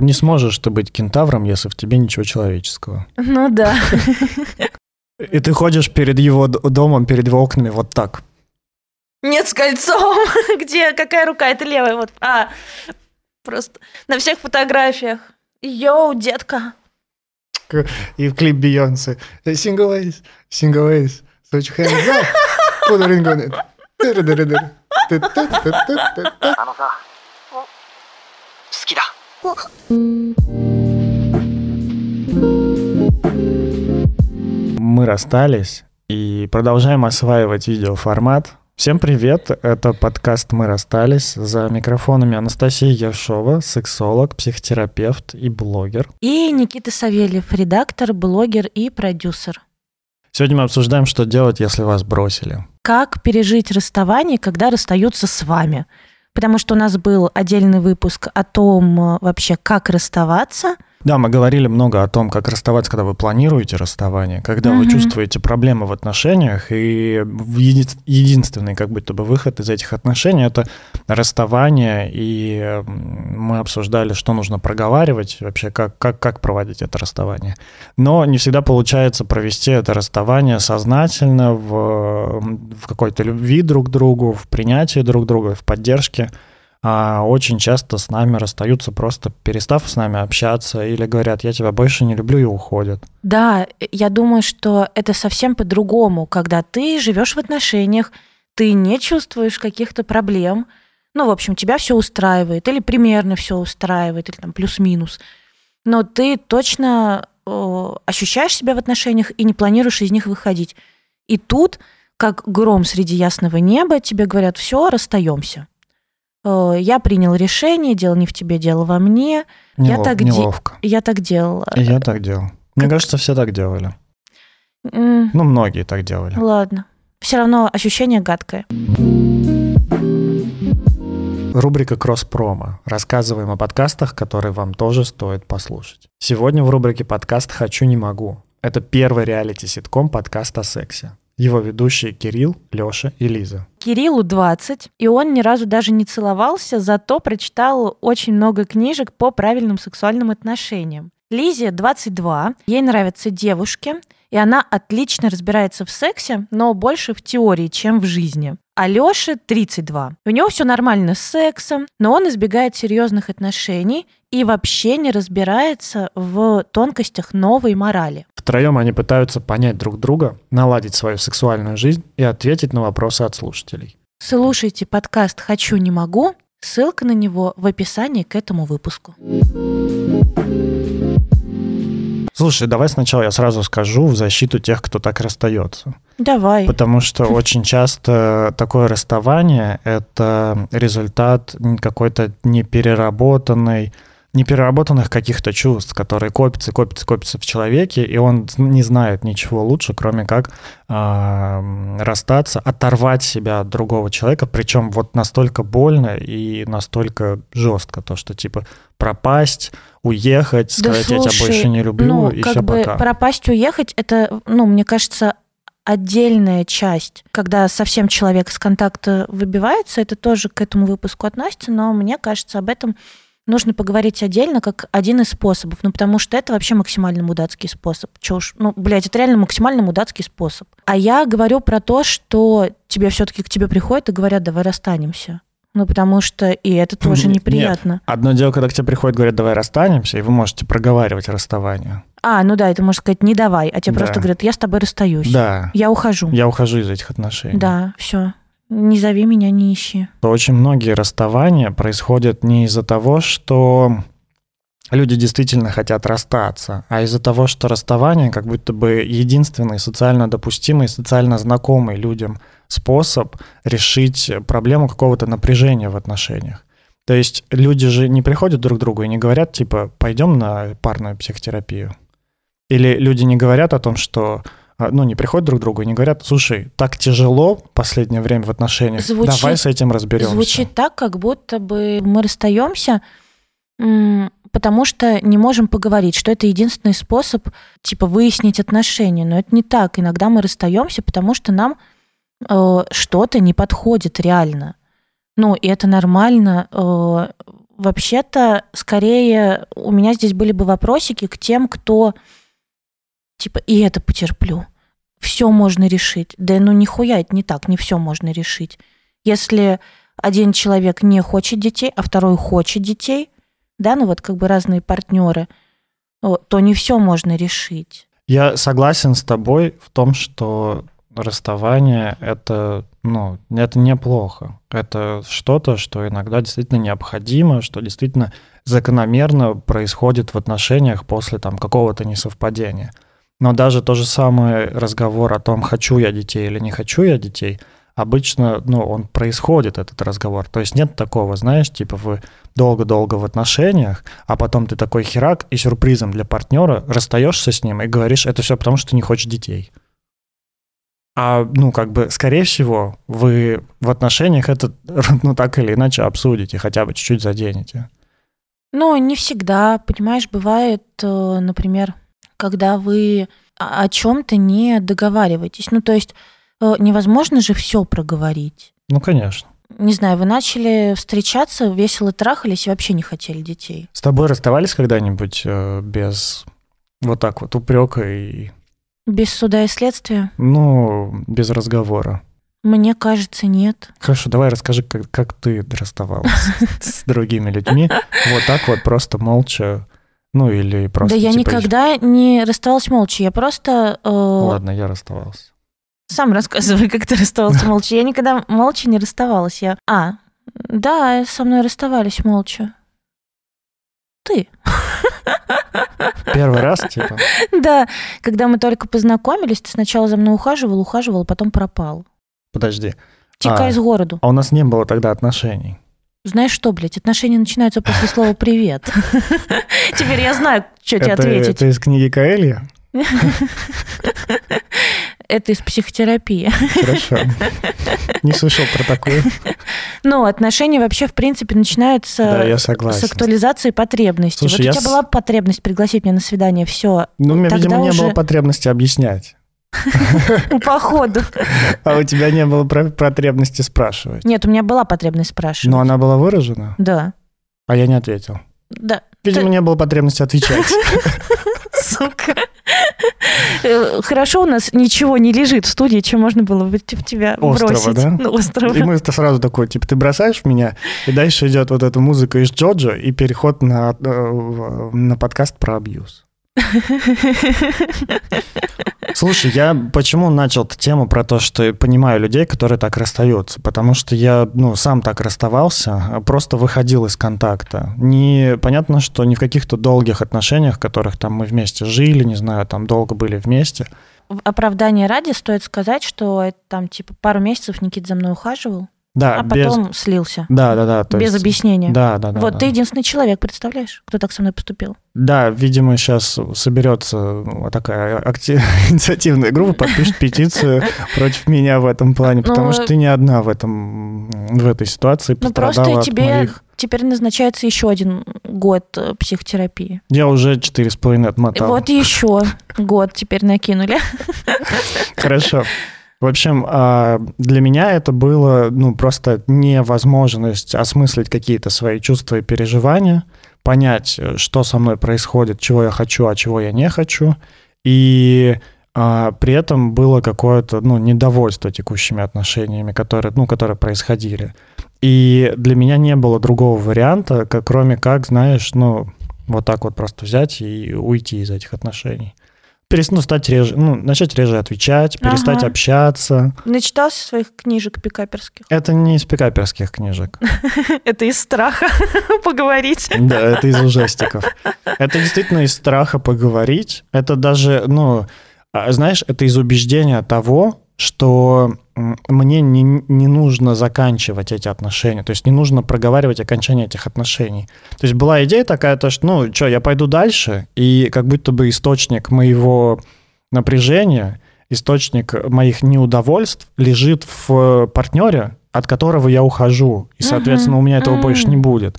Не сможешь ты быть кентавром, если в тебе ничего человеческого. Ну да. И ты ходишь перед его домом, перед его окнами вот так. Нет, с кольцом. Где? Какая рука? Это левая. Вот. А, просто на всех фотографиях. Йоу, детка. И в клип Бейонсе. Single ways, single ways. Put your hands up. Put a ring on it. Мы расстались и продолжаем осваивать видеоформат. Всем привет, это подкаст «Мы расстались». За микрофонами Анастасия Яшова, сексолог, психотерапевт и блогер. И Никита Савельев, редактор, блогер и продюсер. Сегодня мы обсуждаем, что делать, если вас бросили. Как пережить расставание, когда расстаются с вами? Потому что у нас был отдельный выпуск о том э, вообще, как расставаться. Да, мы говорили много о том, как расставаться, когда вы планируете расставание, когда вы Мгм. чувствуете проблемы в отношениях, и еди- единственный как будто бы выход из этих отношений – это расставание, и мы обсуждали, что нужно проговаривать, вообще как, как, как проводить это расставание. Но не всегда получается провести это расставание сознательно, в, в какой-то любви друг к другу, в принятии друг друга, в поддержке а очень часто с нами расстаются просто перестав с нами общаться или говорят, я тебя больше не люблю и уходят. Да, я думаю, что это совсем по-другому, когда ты живешь в отношениях, ты не чувствуешь каких-то проблем, ну, в общем, тебя все устраивает, или примерно все устраивает, или там плюс-минус, но ты точно э, ощущаешь себя в отношениях и не планируешь из них выходить. И тут, как гром среди ясного неба, тебе говорят, все, расстаемся. Э, Я принял решение, дело не в тебе, дело во мне. Я Нелов- так де- неловко. Я так делала. И я так делал. Мне Как- кажется, все так делали. М, Ну, многие так делали. Ладно. Все равно ощущение гадкое. Рубрика «Кросс-промо». Рассказываем о подкастах, которые вам тоже стоит послушать. Сегодня в рубрике «Подкаст хочу, не могу». Это первый реалити-ситком подкаст о сексе. Его ведущие Кирилл, Лёша и Лиза. Кириллу 20, и он ни разу даже не целовался, зато прочитал очень много книжек по правильным сексуальным отношениям. Лизе 22, ей нравятся девушки, и она отлично разбирается в сексе, но больше в теории, чем в жизни. А Лёше 32. У него все нормально с сексом, но он избегает серьезных отношений и вообще не разбирается в тонкостях новой морали. Втроем они пытаются понять друг друга, наладить свою сексуальную жизнь и ответить на вопросы от слушателей. Слушайте подкаст «Хочу, не могу». Ссылка на него в описании к этому выпуску. Слушай, давай сначала я сразу скажу в защиту тех, кто так расстается. Давай. Потому что очень часто такое расставание — это результат какой-то непереработанной, непереработанных каких-то чувств, которые копятся, копятся, копятся в человеке, и он не знает ничего лучше, кроме как а, расстаться, оторвать себя от другого человека, причем вот настолько больно и настолько жестко, то, что типа пропасть, уехать, Да сказать, я тебя слушай, больше не люблю, ну, и как все бы пока. пропасть, уехать, это, ну, мне кажется, отдельная часть. Когда совсем человек с контакта выбивается, это тоже к этому выпуску относится, но мне кажется, об этом нужно поговорить отдельно, как один из способов. Ну, потому что это вообще максимально мудацкий способ. Чё уж, ну, блядь, это реально максимально мудацкий способ. А я говорю про то, что тебе все-таки к тебе приходят и говорят, давай расстанемся. Ну, потому что и это тоже Нет. неприятно. Одно дело, когда к тебе приходят, говорят, давай расстанемся, и вы можете проговаривать расставание. А, ну да, это можно сказать, не давай, а тебе Да. просто говорят, я с тобой расстаюсь. Да, Я ухожу. я ухожу из этих отношений. Да, все. Не зови меня, не ищи. Очень многие расставания происходят не из-за того, что люди действительно хотят расстаться, а из-за того, что расставание как будто бы единственный социально допустимый, социально знакомый людям способ решить проблему какого-то напряжения в отношениях. То есть люди же не приходят друг к другу и не говорят, типа, пойдем на парную психотерапию. Или люди не говорят о том, что ну, не приходят друг к другу и не говорят, слушай, так тяжело в последнее время в отношениях, Звучит- давай с этим разберемся. Звучит так, как будто бы мы расстаемся, потому что не можем поговорить, что это единственный способ, типа, выяснить отношения. Но это не так. Иногда мы расстаемся, потому что нам э, что-то не подходит реально. Ну, и это нормально. э, вообще-то, скорее, у меня здесь были бы вопросики к тем, кто, типа, и это потерплю. Все можно решить. Да ну нихуя, это не так, не все можно решить. Если один человек не хочет детей, а второй хочет детей, да, ну вот как бы разные партнеры, то не все можно решить. Я согласен с тобой в том, что расставание это, ну, это неплохо. Это что-то, что иногда действительно необходимо, что действительно закономерно происходит в отношениях после там какого-то несовпадения. Но даже то же самое разговор о том, хочу я детей или не хочу я детей, обычно, ну, он происходит, этот разговор. То есть нет такого, знаешь, типа вы долго-долго в отношениях, а потом ты такой херак и сюрпризом для партнера расстаешься с ним и говоришь, это все потому, что ты не хочешь детей. А, ну, как бы, скорее всего, вы в отношениях это, ну, так или иначе обсудите, хотя бы чуть-чуть заденете. Ну, не всегда, понимаешь, бывает, э, например, когда вы о чем-то не договариваетесь. Ну, то есть э, невозможно же все проговорить. Ну, конечно. Не знаю, вы начали встречаться, весело трахались и вообще не хотели детей. С тобой расставались когда-нибудь э, без вот так вот упрека и без суда и следствия? Ну, без разговора. Мне кажется, нет. Хорошо, давай расскажи, как, как ты расставалась с другими людьми. Вот так вот, просто молча. Ну, или просто... Да я типа, никогда не расставалась молча. Я просто... Э... Ладно, я расставалась. Сам рассказывай, как ты расставался молча. Я никогда молча не расставалась. Я... А, да, со мной расставались молча. Ты. Первый раз, типа? Да, когда мы только познакомились, ты сначала за мной ухаживал, ухаживал, а потом пропал. Подожди. Текай а, из городу. А у нас не было тогда отношений. Знаешь что, блядь, отношения начинаются после слова «привет». Теперь я знаю, что тебе ответить. Это из книги Каэлья? Это из психотерапии. Хорошо. Не слышал про такое. Ну, отношения вообще, в принципе, начинаются да, я согласен. с актуализации потребностей. Слушай, вот у тебя с... была потребность пригласить меня на свидание, все. Ну, у меня, видимо, уже... не было потребности объяснять. Походу. А у тебя не было потребности спрашивать? Нет, у меня была потребность спрашивать. Но она была выражена? Да. А я не ответил? Да. Видимо, не было потребности отвечать. Сука. Э, хорошо у нас ничего не лежит в студии, чем можно было бы типа, тебя острова, бросить. Да? Ну, острова. И мы сразу такой, типа, ты бросаешь меня, и дальше идет вот эта музыка из Джоджо и переход на, э, на подкаст про абьюз. Слушай, я почему начал тему про то, что понимаю людей, которые так расстаются? Потому что я, ну, сам так расставался, просто выходил из контакта. Не понятно, что не в каких-то долгих отношениях, в которых там мы вместе жили, не знаю, там долго были вместе. В оправдании ради стоит сказать, что это там типа пару месяцев Никит за мной ухаживал. Да, а потом без... слился. Да, да, да. без есть... объяснения. Да, да, да. Вот да. ты единственный человек, представляешь, кто так со мной поступил. Да, видимо, сейчас соберется такая актив... инициативная группа, подпишет петицию против меня в этом плане, потому ну, что ты не одна в этом в этой ситуации Ну просто тебе теперь назначается еще один год э, психотерапии. Я уже четыре с половиной отмотал. Вот еще год теперь накинули. Хорошо. В общем, а, для меня это было ну, просто невозможность осмыслить какие-то свои чувства и переживания, понять, что со мной происходит, чего я хочу, а чего я не хочу. И а, при этом было какое-то ну, недовольство текущими отношениями, которые, ну, которые происходили. И для меня не было другого варианта, как, кроме как, знаешь, ну, вот так вот просто взять и уйти из этих отношений перест... ну, стать реже, ну, начать реже отвечать, перестать ага. общаться. Начитался своих книжек пикаперских? Это не из пикаперских книжек. Это из страха поговорить. Да, это из ужастиков. Это действительно из страха поговорить. Это даже, ну, а, знаешь, это из убеждения того, что мне не, не нужно заканчивать эти отношения, то есть не нужно проговаривать окончание этих отношений. То есть была идея такая, то, что, ну, что, я пойду дальше, и как будто бы источник моего напряжения, источник моих неудовольств лежит в партнере, от которого я ухожу, и, соответственно, у меня этого больше не будет.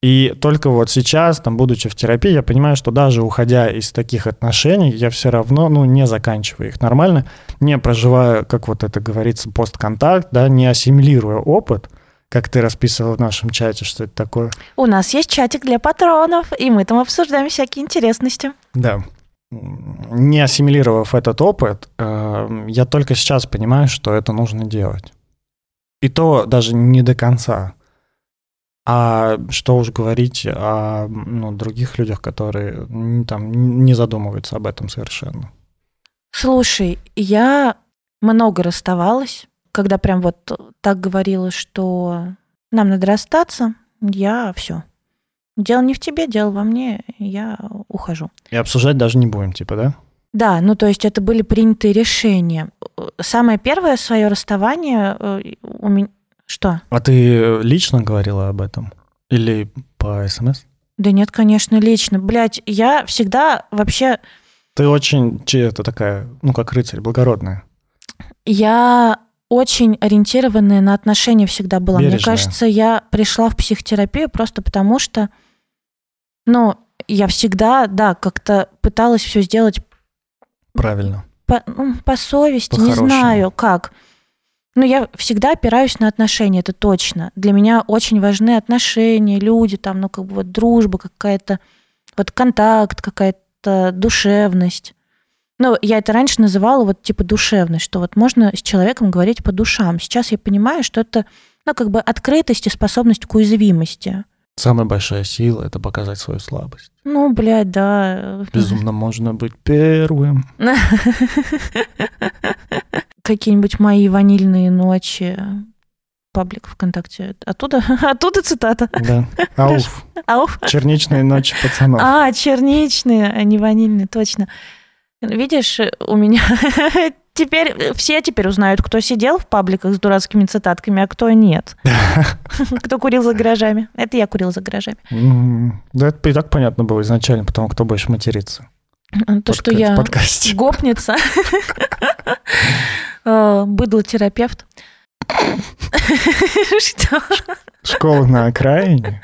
И только вот сейчас, там, будучи в терапии, я понимаю, что даже уходя из таких отношений, я все равно, ну, не заканчиваю их нормально, не проживаю, как вот это говорится, постконтакт, да, не ассимилируя опыт, как ты расписывала в нашем чате, что это такое. У нас есть чатик для патронов, и мы там обсуждаем всякие интересности. Да. Не ассимилировав этот опыт, э, я только сейчас понимаю, что это нужно делать. И то даже не до конца. А что уж говорить о ну, других людях, которые там не задумываются об этом совершенно. Слушай, я много расставалась, когда прям вот так говорила, что нам надо расстаться, я все. Дело не в тебе, дело во мне, я ухожу. И обсуждать даже не будем, типа, да? Да, ну то есть это были принятые решения. Самое первое свое расставание э, у меня... Что? А ты лично говорила об этом? Или по СМС? Да нет, конечно, лично. Блять, я всегда вообще... Ты очень, че это такая, ну, как рыцарь, благородная. Я очень ориентированная на отношения всегда была. Мне Бережная. кажется, я пришла в психотерапию просто потому, что, ну, я всегда, да, как-то пыталась все сделать Правильно. по, ну, по совести, не По-хорошему. знаю как. Но я всегда опираюсь на отношения, это точно. Для меня очень важны отношения, люди, там, ну, как бы вот дружба какая-то, вот контакт, какая-то душевность. Ну, я это раньше называла вот типа душевность, что вот можно с человеком говорить по душам. Сейчас я понимаю, что это, ну, как бы открытость и способность к уязвимости. Самая большая сила — это показать свою слабость. Ну, блядь, да. Безумно можно быть первым. Какие-нибудь мои ванильные ночи. Паблик ВКонтакте. Оттуда, оттуда цитата. Да. Ауф. Ауф. Черничные ночи пацанов. А, черничные, а не ванильные, точно. Видишь, у меня теперь все теперь узнают, кто сидел в пабликах с дурацкими цитатками, а кто нет. Кто курил за гаражами. Это я курил за гаражами. Да это и так понятно было изначально, потому кто больше материться. То, что я гопница, быдлотерапевт. Что? Школа на окраине.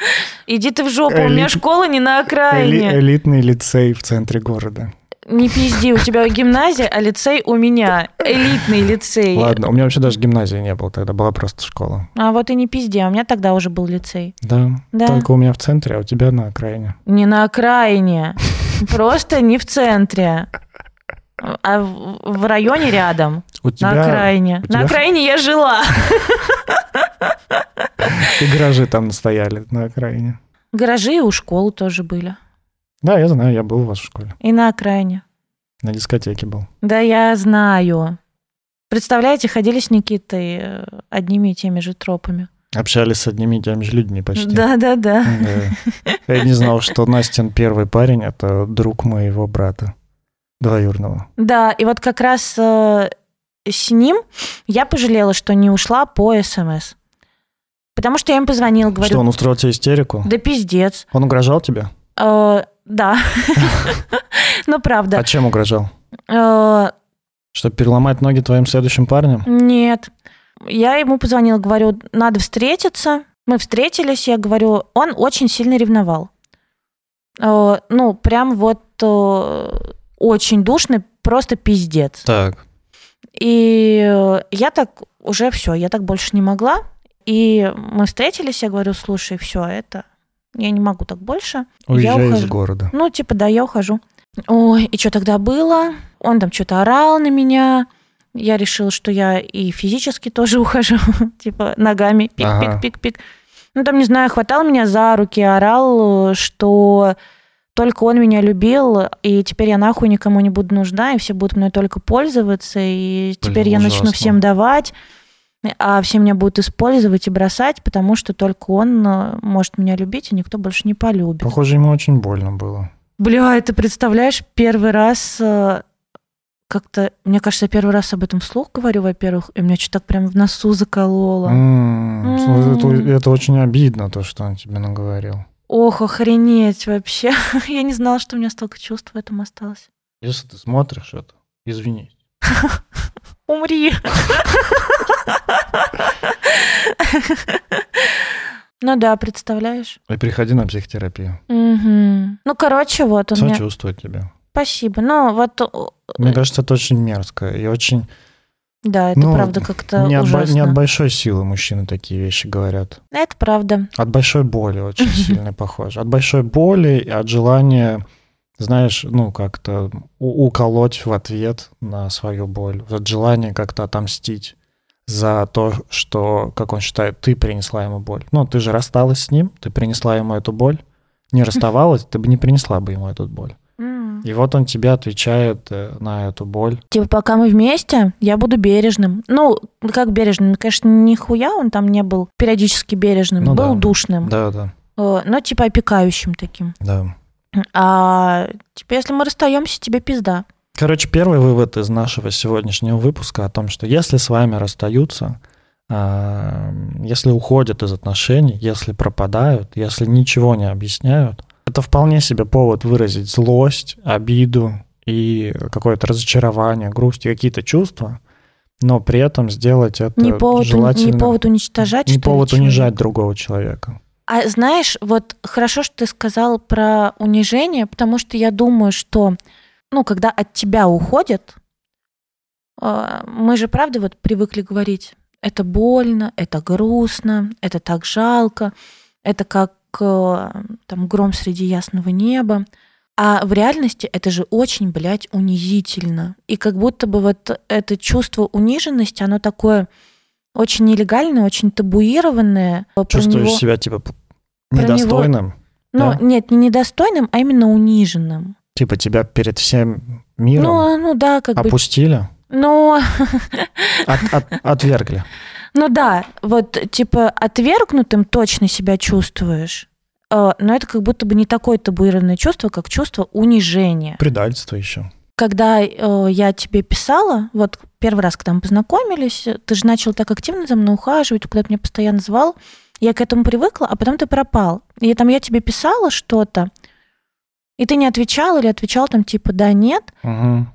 Иди ты в жопу, у меня школа не на окраине. элитный лицей в центре города. Не пизди, у тебя гимназия, а лицей у меня. Элитный лицей. Ладно, у меня вообще даже гимназии не было тогда, была просто школа. А вот и не пизди, а у меня тогда уже был лицей. Да, Да. только у меня в центре, а у тебя на окраине. Не на окраине. Просто не в центре. А в, районе рядом, У тебя на окраине. у тебя- На окраине я жила. и гаражи там стояли на окраине. Гаражи и у школы тоже были. Да, я знаю, я был у вас в школе. И на окраине. На дискотеке был. Да я знаю. Представляете, ходили с Никитой э, одними и теми же тропами. Общались с одними и теми же людьми почти. Да-да-да. Да. Я не знал, что Настин первый парень — это друг моего брата двоюрного. Да, и вот как раз э, с ним я пожалела, что не ушла по СМС. Потому что я им позвонила, Что, говорю, он устроил тебе истерику? да пиздец. Он угрожал тебе? Э, да. Ну, правда. А чем угрожал? Э, Чтобы переломать ноги твоим следующим парнем? Нет. Я ему позвонила, говорю, надо встретиться. Мы встретились, я говорю, он очень сильно ревновал. Э, Ну, прям вот э, очень душный, просто пиздец. Так. И я так уже все, я так больше не могла. И мы встретились, я говорю, слушай, все, это я не могу так больше. Я Уезжай из ухожу. города. Ну, типа, да, я ухожу. Ой, и что тогда было? Он там что-то орал на меня. Я решила, что я и физически тоже ухожу. типа, ногами Ага. пик-пик-пик-пик. Ну, там, не знаю, хватал меня за руки, орал, э, что только он меня любил, и теперь я нахуй никому не буду нужна, и все будут мной только пользоваться, и теперь я начну всем давать, а все меня будут использовать и бросать, потому что только он э, может меня любить, и никто больше не полюбит. Похоже, ему очень больно было. Бля, ты представляешь, первый раз э, как-то, мне кажется, я первый раз об этом вслух говорю, во-первых, и меня что-то так прям в носу закололо. М, слушай, Это, это очень обидно, то, что он тебе наговорил. Ох, охренеть вообще. я не знала, что у меня столько чувств в этом осталось. Если ты смотришь это, извини. Умри. Ну да, представляешь? И приходи на психотерапию. Мгм. Ну, короче, вот он мне... Сочувствую тебе. Спасибо. Ну, вот... э, Мне кажется, это очень мерзко и очень Да, это Ну, правда как-то Не от, ужасно. не от большой силы мужчины такие вещи говорят. Это правда. От большой боли очень сильно похоже. От большой боли и от желания, знаешь, ну, как-то уколоть в ответ на свою боль. От желания как-то отомстить за то, что, как он считает, ты принесла ему боль. Ну, ты же рассталась с ним, ты принесла ему эту боль. Не расставалась, ты бы не принесла бы ему эту боль. И вот он тебе отвечает э, на эту боль. Типа, пока мы вместе, я буду бережным. Ну, как бережным? Ну, Конечно, нихуя он там не был периодически бережным. Ну был да. душным. Да, да, Э, Но типа опекающим таким. да. А типа, если мы расстаемся, тебе пизда. Короче, первый вывод из нашего сегодняшнего выпуска о том, что если с вами расстаются, а, если уходят из отношений, если пропадают, если ничего не объясняют, это вполне себе повод выразить злость, обиду и какое-то разочарование, грусть и какие-то чувства, но при этом сделать это Не повод, желательно. не повод уничтожать, не что ли, повод человека? унижать другого человека. А знаешь, вот хорошо, что ты сказал про унижение, потому что я думаю, что, ну, когда от тебя уходят, э, мы же, правда, вот привыкли говорить, это больно, это грустно, это так жалко, это как там гром среди ясного неба. А в реальности это же очень, блядь, унизительно. И как будто бы вот это чувство униженности, оно такое очень нелегальное, очень табуированное. Чувствуешь него- себя типа про него- недостойным, ну, Да. нет, не недостойным, а именно униженным. типа тебя перед всем миром Ну, ну да, как бы. опустили, Ну, от- от- отвергли. ну да, вот типа отвергнутым точно себя чувствуешь. э, Но это как будто бы не такое табуированное чувство, как чувство унижения. Предательство еще. Когда э, я тебе писала, вот первый раз, когда мы познакомились, ты же начал так активно за мной ухаживать, куда-то меня постоянно звал. Я к этому привыкла, а потом ты пропал. И там я тебе писала что-то, и ты не отвечал или отвечал там типа да, нет. Мгм.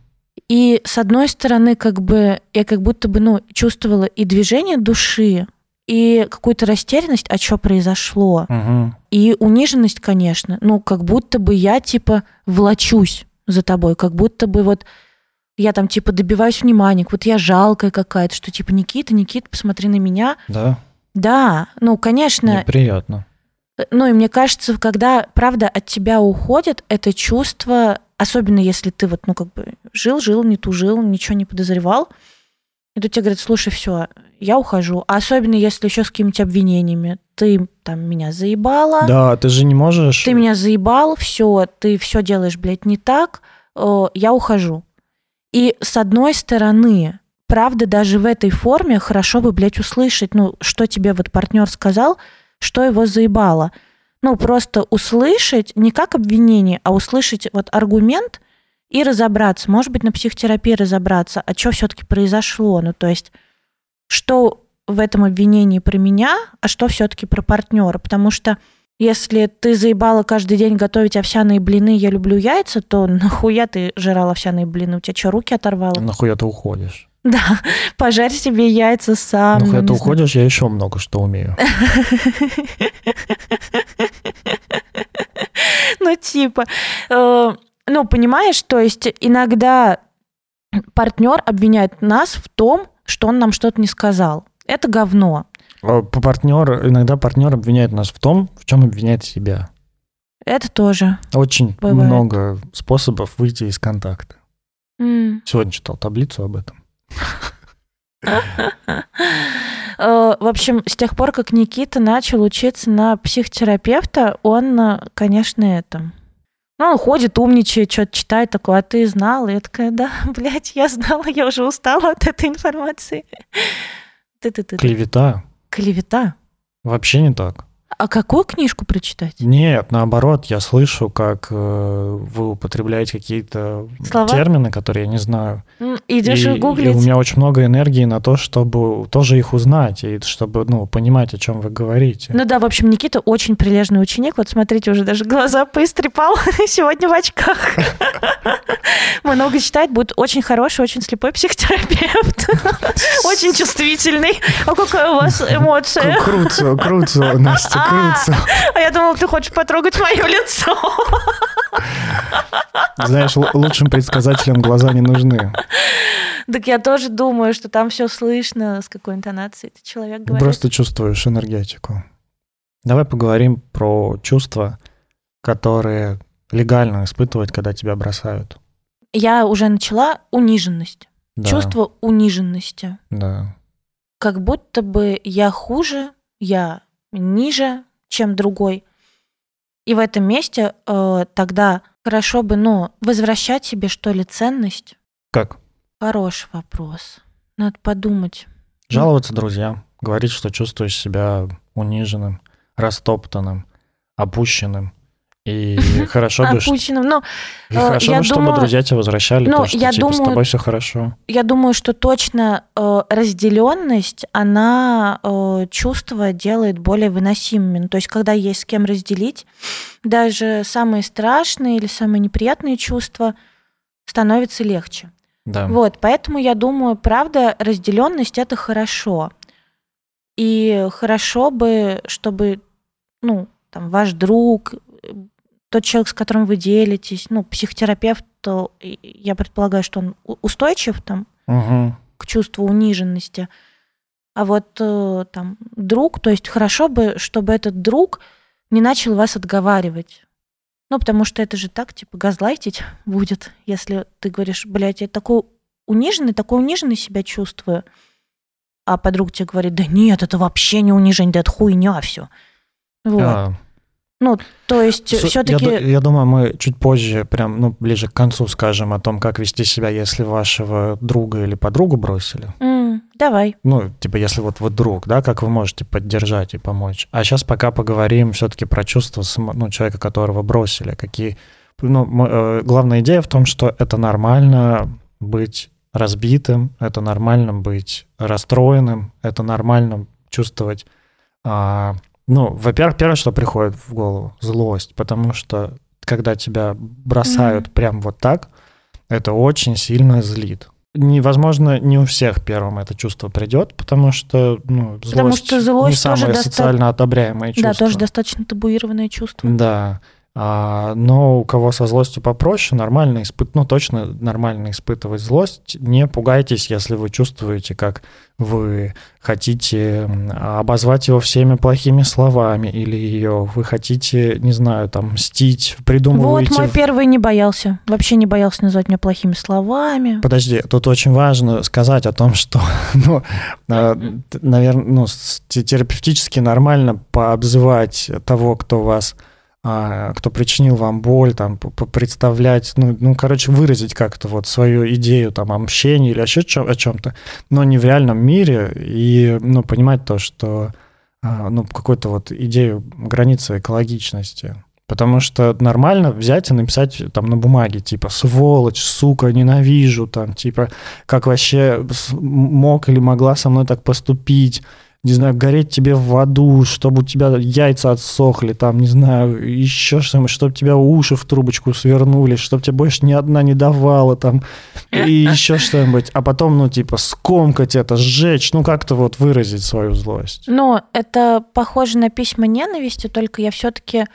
И с одной стороны, как бы я как будто бы ну, чувствовала и движение души, и какую-то растерянность, а что произошло. Мгм. И униженность, конечно. Ну, как будто бы я, типа, влачусь за тобой, как будто бы вот я там, типа, добиваюсь внимания, вот я жалкая какая-то, что, типа, Никита, Никита, посмотри на меня. Да, Да, ну, конечно, неприятно. ну, и мне кажется, когда, правда, от тебя уходит это чувство, особенно если ты вот, ну, как бы жил-жил, не тужил, ничего не подозревал, и тут тебе говорят, слушай, все, я ухожу. А особенно если еще с какими-то обвинениями. Ты там меня заебала, Да, ты же не можешь... ты меня заебал, все, ты все делаешь, блядь, не так, э, я ухожу. И с одной стороны, правда, даже в этой форме хорошо бы, блядь, услышать, ну, что тебе вот партнер сказал, что его заебало. Ну, просто услышать не как обвинение, а услышать вот аргумент и разобраться. Может быть, на психотерапии разобраться, а что все-таки произошло. Ну, то есть, что в этом обвинении про меня, а что все-таки про партнера. Потому что если ты заебала каждый день готовить овсяные блины, я люблю яйца, то нахуя ты жрал овсяные блины? У тебя что, руки оторвало? Нахуя ты уходишь? Да, пожарь себе яйца сам. Ну, ты не знаю. уходишь, я еще много что умею. Ну, типа, э, ну, понимаешь, то есть иногда партнер обвиняет нас в том, что он нам что-то не сказал. Это говно. А партнер, иногда партнер обвиняет нас в том, в чем обвиняет себя. Это тоже. Очень Бывает. много способов выйти из контакта. М. Сегодня читал таблицу об этом. Э, В общем, с тех пор, как Никита начал учиться на психотерапевта, он, э, конечно, это... Ну, он ходит, умничает, что-то читает, такое, а ты знала? Я такая, да, блядь, я знала, я уже устала от этой информации. Ты-ты-ты. Клевета. Клевета. Вообще не так. А какую книжку прочитать? Нет, наоборот, я слышу, как э, вы употребляете какие-то Слова? термины, которые я не знаю. Идешь и, и и гуглить. у меня очень много энергии на то, чтобы тоже их узнать, и чтобы ну, понимать, о чем вы говорите. Ну да, в общем, Никита очень прилежный ученик. Вот смотрите, уже даже глаза поистрепал сегодня в очках. Много читает, будет очень хороший, очень слепой психотерапевт. Очень чувствительный. А какая у вас эмоция? Кру- Круто, круто, Настя, А. круто. А я думала, ты хочешь потрогать мое лицо. Знаешь, лучшим предсказателям глаза не нужны. Так я тоже думаю, что там все слышно, с какой интонацией этот человек говорит. Просто чувствуешь энергетику. Давай поговорим про чувства, которые легально испытывать, когда тебя бросают. Я уже начала униженность. Да, Чувство униженности. Да. Как будто бы я хуже, я ниже, чем другой. И в этом месте э, тогда хорошо бы, ну, возвращать себе, что ли, ценность. Как? Хороший вопрос. Надо подумать. Жаловаться друзьям, говорить, что чувствуешь себя униженным, растоптанным, опущенным. И хорошо бы, Опущенным. Но и э, хорошо я бы, чтобы думаю- друзья тебя возвращали, ну, то, что я типа, с думаю- тобой все хорошо. я думаю, что точно э, разделенность, она э, чувства делает более выносимыми. Ну, то есть, когда есть с кем разделить, даже самые страшные или самые неприятные чувства становятся легче. Да. Вот, поэтому я думаю, правда, разделенность это хорошо. И хорошо бы, чтобы, ну, там, ваш друг, тот человек, с которым вы делитесь, ну, психотерапевт, то я предполагаю, что он устойчив там Мгм. к чувству униженности. А вот э, там друг, то есть хорошо бы, чтобы этот друг не начал вас отговаривать. Ну, потому что это же так, типа, газлайтить будет, если ты говоришь, блядь, я такой униженный, такой униженный себя чувствую. А подруга тебе говорит, да нет, это вообще не унижение, да это хуйня все. Вот. А, Ну, то есть все-таки... Я, я думаю, мы чуть позже, прям, ну, ближе к концу скажем о том, как вести себя, если вашего друга или подругу бросили. давай. Ну, типа, если вот вы друг, да, как вы можете поддержать и помочь. А сейчас пока поговорим все-таки про чувства само- ну, человека, которого бросили. Какие... Ну, м- э, главная идея в том, что это нормально быть разбитым, это нормально быть расстроенным, это нормально чувствовать... а, ну, во-первых, первое, что приходит в голову, злость, потому что когда тебя бросают Мгм. прям вот так, это очень сильно злит. Невозможно, не у всех первым это чувство придет, потому что ну, злость, Потому что не злость тоже самое доста- социально одобряемое чувство. Да, тоже достаточно табуированное чувство. Да. А, но у кого со злостью попроще, нормально испыт... ну, точно нормально испытывать злость. Не пугайтесь, если вы чувствуете, как вы хотите обозвать его всеми плохими словами, или ее вы хотите, не знаю, там, мстить, Вот придумываете... мой первый не боялся. Вообще не боялся назвать меня плохими словами. Подожди, тут очень важно сказать о том, что, ну, наверное, ну, терапевтически нормально пообзывать того, кто вас, а, кто причинил вам боль, там, представлять, ну, ну, короче, выразить как-то вот свою идею там о мщении или еще о чем-то, но не в реальном мире, и, ну, понимать то, что, а, ну, какую-то вот идею границы экологичности. Потому что нормально взять и написать там на бумаге, типа, сволочь, сука, ненавижу, там, типа, как вообще мог или могла со мной так поступить, не знаю, гореть тебе в аду, чтобы у тебя яйца отсохли, там, не знаю, еще что-нибудь, чтобы тебя уши в трубочку свернули, чтобы тебе больше ни одна не давала, там, и еще что-нибудь. А потом, ну, типа, скомкать это, сжечь, ну, как-то вот выразить свою злость. Но это похоже на письма ненависти, только я все-таки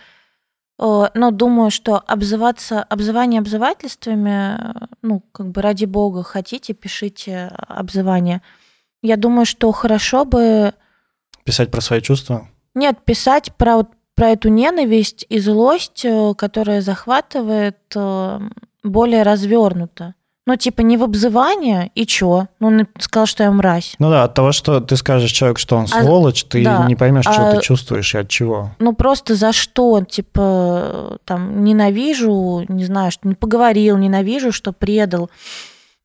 ну, думаю, что обзываться, обзывание обзывательствами, э, ну, как бы ради бога, хотите, пишите обзывание. Я думаю, что хорошо бы Писать про свои чувства. Нет, писать про, вот- про эту ненависть и злость, э, которая захватывает э, более развернуто. Ну, типа, не в обзывание, и чё? Ну, он сказал, что я мразь. Ну да, от того, что ты скажешь человеку, что он А- сволочь, ты да. не поймешь, что А- ты чувствуешь и от чего. Ну, просто за что? Типа, там, ненавижу, не знаю, что не поговорил, ненавижу, что предал,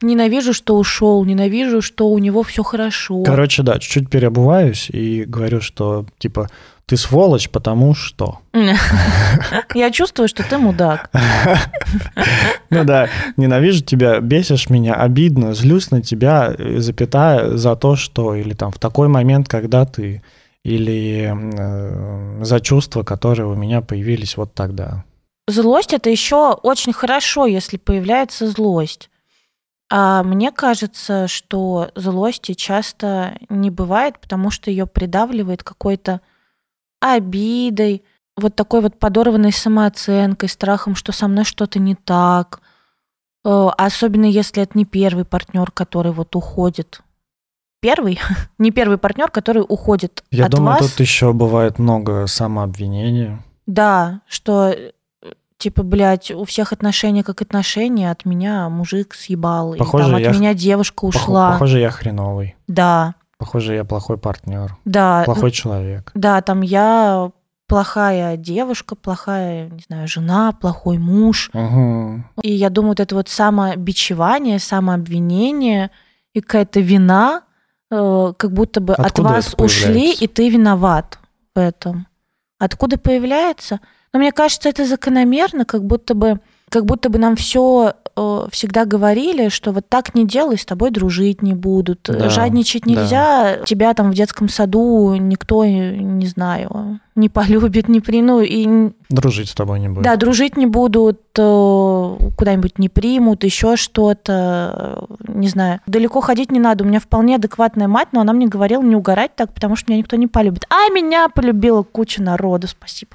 ненавижу, что ушел, ненавижу, что у него все хорошо. Короче, да, чуть-чуть переобуваюсь и говорю, что типа ты сволочь, потому что. Я чувствую, что ты мудак. Ну да, ненавижу тебя, бесишь меня, обидно, злюсь на тебя, э, запятая, за то, что, или там в такой момент, когда ты, или э, за чувства, которые у меня появились вот тогда. Злость это еще очень хорошо, если появляется злость. А мне кажется, что злости часто не бывает, потому что ее придавливает какой-то обидой, вот такой вот подорванной самооценкой, страхом, что со мной что-то не так. Э, Особенно если это не первый партнер, который вот уходит. Первый, не первый партнер, который уходит Я от думаю, вас. тут еще бывает много самообвинения. Да, что типа, блядь, у всех отношения как отношения, от меня мужик съебал, Похоже, или там от я меня девушка ушла. Похоже, я хреновый. Да, Похоже, я плохой партнер. да, Плохой человек. да, там я плохая девушка, плохая, не знаю, жена, плохой муж. Мгм. И я думаю, вот это вот самобичевание, самообвинение и какая-то вина, э, как будто бы от Откуда вас это ушли, и ты виноват в этом. Откуда появляется? Но мне кажется, это закономерно, как будто бы, как будто бы нам все всегда говорили, что вот так не делай, с тобой дружить не будут, Да, жадничать да. нельзя, тебя там в детском саду никто, не знаю, не полюбит, не при... Ну, и Дружить с тобой не будет. да, дружить не будут, э, куда-нибудь не примут, еще что-то, э, не знаю. Далеко ходить не надо. У меня вполне адекватная мать, но она мне говорила не угорать так, потому что меня никто не полюбит. А меня полюбила куча народу, спасибо.